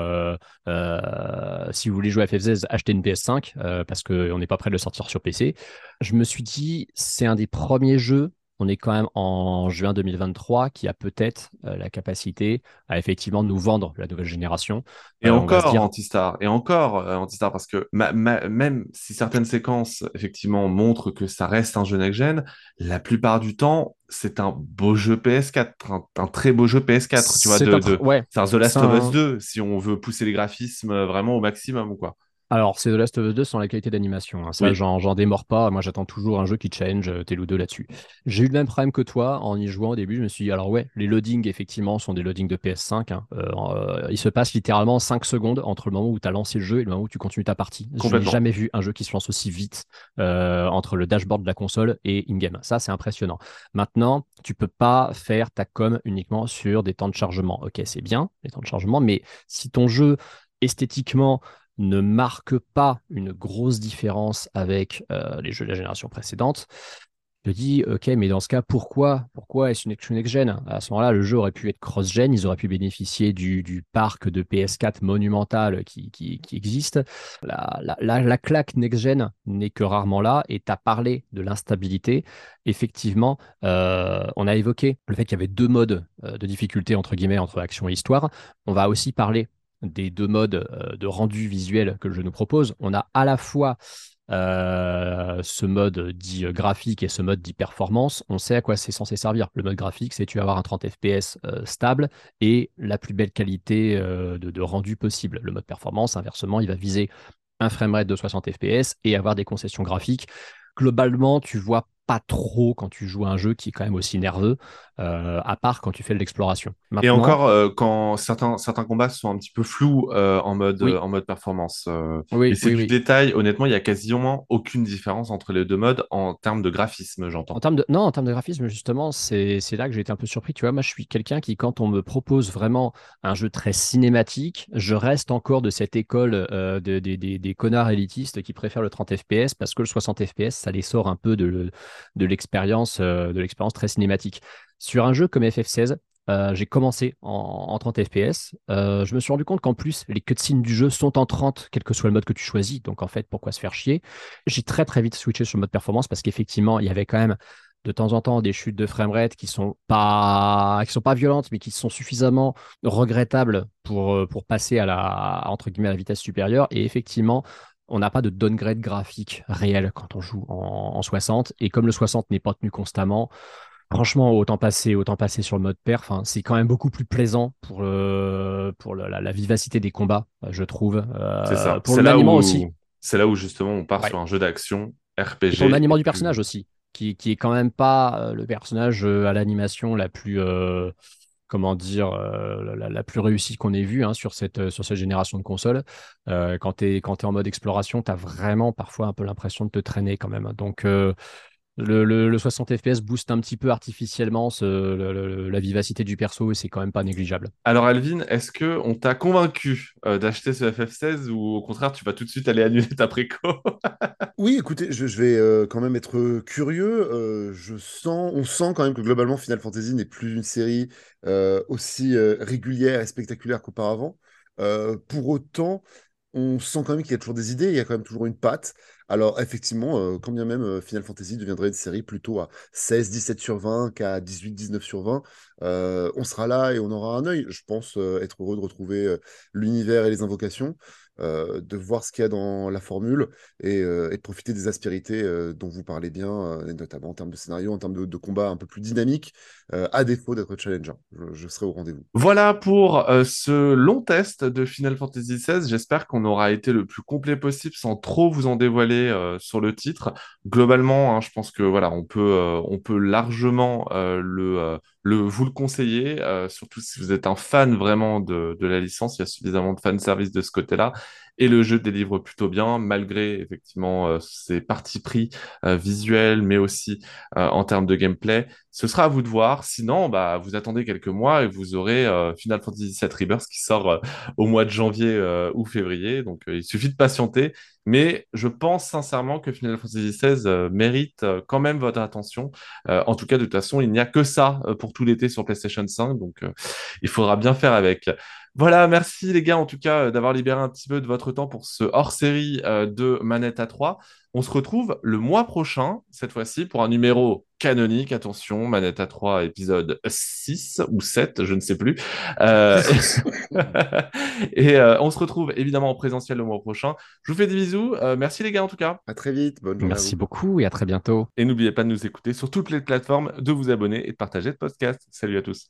[SPEAKER 2] si vous voulez jouer à FF16, achetez une PS5 euh, parce qu'on n'est pas prêt de le sortir sur PC. Je me suis dit, c'est un des premiers jeux. On est quand même en juin 2023 qui a peut-être euh, la capacité à effectivement nous vendre la nouvelle génération.
[SPEAKER 1] Et
[SPEAKER 2] Euh,
[SPEAKER 1] encore
[SPEAKER 2] dire-
[SPEAKER 1] Antistar, et encore euh, Antistar, parce que ma- ma- même si certaines séquences effectivement montrent que ça reste un jeu next-gen, la plupart du temps, c'est un beau jeu PS4, un, un très beau jeu PS4, tu vois, de,
[SPEAKER 2] un
[SPEAKER 1] de-
[SPEAKER 2] ouais.
[SPEAKER 1] c'est un The Last of Us 2, si on veut pousser les graphismes euh, vraiment au maximum, quoi.
[SPEAKER 2] Alors, c'est The Last of Us 2 sans la qualité d'animation. hein. Ça,
[SPEAKER 1] Oui.
[SPEAKER 2] j'en, démords pas. Moi, j'attends toujours un jeu qui challenge euh, tel ou deux là-dessus. J'ai eu le même problème que toi en y jouant au début. Je me suis dit, alors ouais, les loadings, effectivement, sont des loadings de PS5. hein. Euh, euh, il se passe littéralement 5 secondes entre le moment où tu as lancé le jeu et le moment où tu continues ta partie. Je n'ai jamais vu un jeu qui se lance aussi vite euh, entre le dashboard de la console et in-game. Ça, c'est impressionnant. Maintenant, tu peux pas faire ta com uniquement sur des temps de chargement. Ok, c'est bien, les temps de chargement, mais si ton jeu esthétiquement ne marque pas une grosse différence avec euh, les jeux de la génération précédente, je dis, ok, mais dans ce cas, pourquoi, pourquoi est-ce une action next-gen À ce moment-là, le jeu aurait pu être cross-gen, ils auraient pu bénéficier du, parc de PS4 monumental qui, existe. La, la claque next-gen n'est que rarement là, et tu as parlé de l'instabilité. Effectivement, euh, on a évoqué le fait qu'il y avait deux modes euh, de difficulté, entre guillemets, entre action et histoire. On va aussi parler des deux modes euh, de rendu visuel que jeu nous propose. On a à la fois euh, ce mode dit euh, graphique et ce mode dit performance, on sait à quoi c'est censé servir. Le mode graphique, c'est tu vas avoir un 30 fps stable et la plus belle qualité de, de rendu possible. Le mode performance, inversement, il va viser un framerate de 60 fps et avoir des concessions graphiques. Globalement, tu vois pas trop quand tu joues à un jeu qui est quand même aussi nerveux, euh, à part quand tu fais de l'exploration.
[SPEAKER 1] Et encore, euh, quand certains, certains combats sont un petit peu flous euh, en, mode,
[SPEAKER 2] Oui.
[SPEAKER 1] en mode performance.
[SPEAKER 2] oui,
[SPEAKER 1] et c'est
[SPEAKER 2] oui,
[SPEAKER 1] du détail, honnêtement, il y a quasiment aucune différence entre les deux modes en termes de graphisme, j'entends.
[SPEAKER 2] En termes de, non, en termes de graphisme, justement, c'est là que j'ai été un peu surpris. Tu vois, moi, je suis quelqu'un qui, quand on me propose vraiment un jeu très cinématique, je reste encore de cette école de- des- des- des connards élitistes qui préfèrent le 30 FPS parce que le 60 FPS, ça les sort un peu de, le- de l'expérience euh, de l'expérience très cinématique. Sur un jeu comme FF16, euh, j'ai commencé en, en 30 FPS. Euh, je me suis rendu compte qu'en plus, les cutscenes du jeu sont en 30, quel que soit le mode que tu choisis. Donc, en fait, pourquoi se faire chier? J'ai très, très vite switché sur le mode performance parce qu'effectivement, il y avait quand même de temps en temps des chutes de framerate qui sont pas qui sont pas violentes mais qui sont suffisamment regrettables pour, pour passer à la entre guillemets à la vitesse supérieure et effectivement on n'a pas de downgrade graphique réel quand on joue en, en 60 et comme le 60 n'est pas tenu constamment franchement, autant passer, autant passer sur le mode perf. Enfin, c'est quand même beaucoup plus plaisant pour, euh, pour la, la- la vivacité des combats, je trouve. Euh,
[SPEAKER 1] C'est ça.
[SPEAKER 2] Pour
[SPEAKER 1] C'est là
[SPEAKER 2] l'aniement
[SPEAKER 1] où-
[SPEAKER 2] aussi.
[SPEAKER 1] C'est là où justement on part
[SPEAKER 2] Ouais.
[SPEAKER 1] sur un jeu d'action
[SPEAKER 2] Et
[SPEAKER 1] RPG.
[SPEAKER 2] pour l'aniement du
[SPEAKER 1] et
[SPEAKER 2] personnage aussi, qui, qui est quand même pas euh, le personnage à l'animation la plus, euh, comment dire, euh, la, plus réussie qu'on ait vue hein, sur, cette, euh, sur cette génération de consoles. Euh, quand tu es, en mode exploration, tu as vraiment parfois un peu l'impression de te traîner quand même. Donc, le, le- le 60 FPS booste un petit peu artificiellement ce- le- le- la vivacité du perso et c'est quand même pas négligeable.
[SPEAKER 1] Alors Alvin, est-ce que on t'a convaincu euh, d'acheter ce FF16 ou au contraire tu vas tout de suite aller annuler ta préco?
[SPEAKER 3] Oui, écoutez, je, je vais euh, quand même être curieux. euh, je sens, on sent quand même que globalement Final Fantasy n'est plus une série euh, aussi euh, régulière et spectaculaire qu'auparavant. Euh, pour autant, on sent quand même qu'il y a toujours des idées, il y a quand même toujours une patte. Alors effectivement, euh, quand bien même euh, Final Fantasy deviendrait une série plutôt à 16, 17 sur 20 qu'à 18, 19 sur 20, euh, on sera là et on aura un œil. Je pense être heureux de retrouver l'univers et les invocations, euh, de voir ce qu'il y a dans la formule et, euh, de profiter des aspérités euh, dont vous parlez bien, notamment en termes de scénario, en termes de, combat un peu plus dynamique, à défaut d'être challenger. Je, serai au rendez-vous.
[SPEAKER 1] Voilà pour ce long test de Final Fantasy XVI. J'espère qu'on aura été le plus complet possible sans trop vous en dévoiler sur le titre. Globalement, hein, je pense que voilà, on peut, on peut largement le, le, vous le conseiller, euh, surtout si vous êtes un fan vraiment de, de la licence. Il y a suffisamment de fan service de ce côté-là. Et le jeu délivre plutôt bien, malgré effectivement euh, ses parties pris euh, visuels, mais aussi euh, en termes de gameplay. Ce sera à vous de voir. Sinon, bah, vous attendez quelques mois et vous aurez Final Fantasy VII Rebirth qui sort au mois de janvier ou février. Donc, il suffit de patienter. Mais je pense sincèrement que Final Fantasy XVI mérite quand même votre attention. Euh, en tout cas, de toute façon, il n'y a que ça pour tout l'été sur PlayStation 5. Donc, euh, il faudra bien faire avec. Voilà, merci les gars, en tout cas, euh, d'avoir libéré un petit peu de votre temps pour ce hors-série euh, de Manette à 3. On se retrouve le mois prochain, cette fois-ci, pour un numéro canonique. Attention, Manette à 3, épisode 6 ou 7, je ne sais plus. Euh, et euh, on se retrouve évidemment en présentiel le mois prochain. Je vous fais des bisous. Euh, merci les gars, en tout cas.
[SPEAKER 3] À très vite, bonne journée.
[SPEAKER 2] Merci beaucoup et à très bientôt.
[SPEAKER 1] Et n'oubliez pas de nous écouter sur toutes les plateformes, de vous abonner et de partager le podcast. Salut à tous.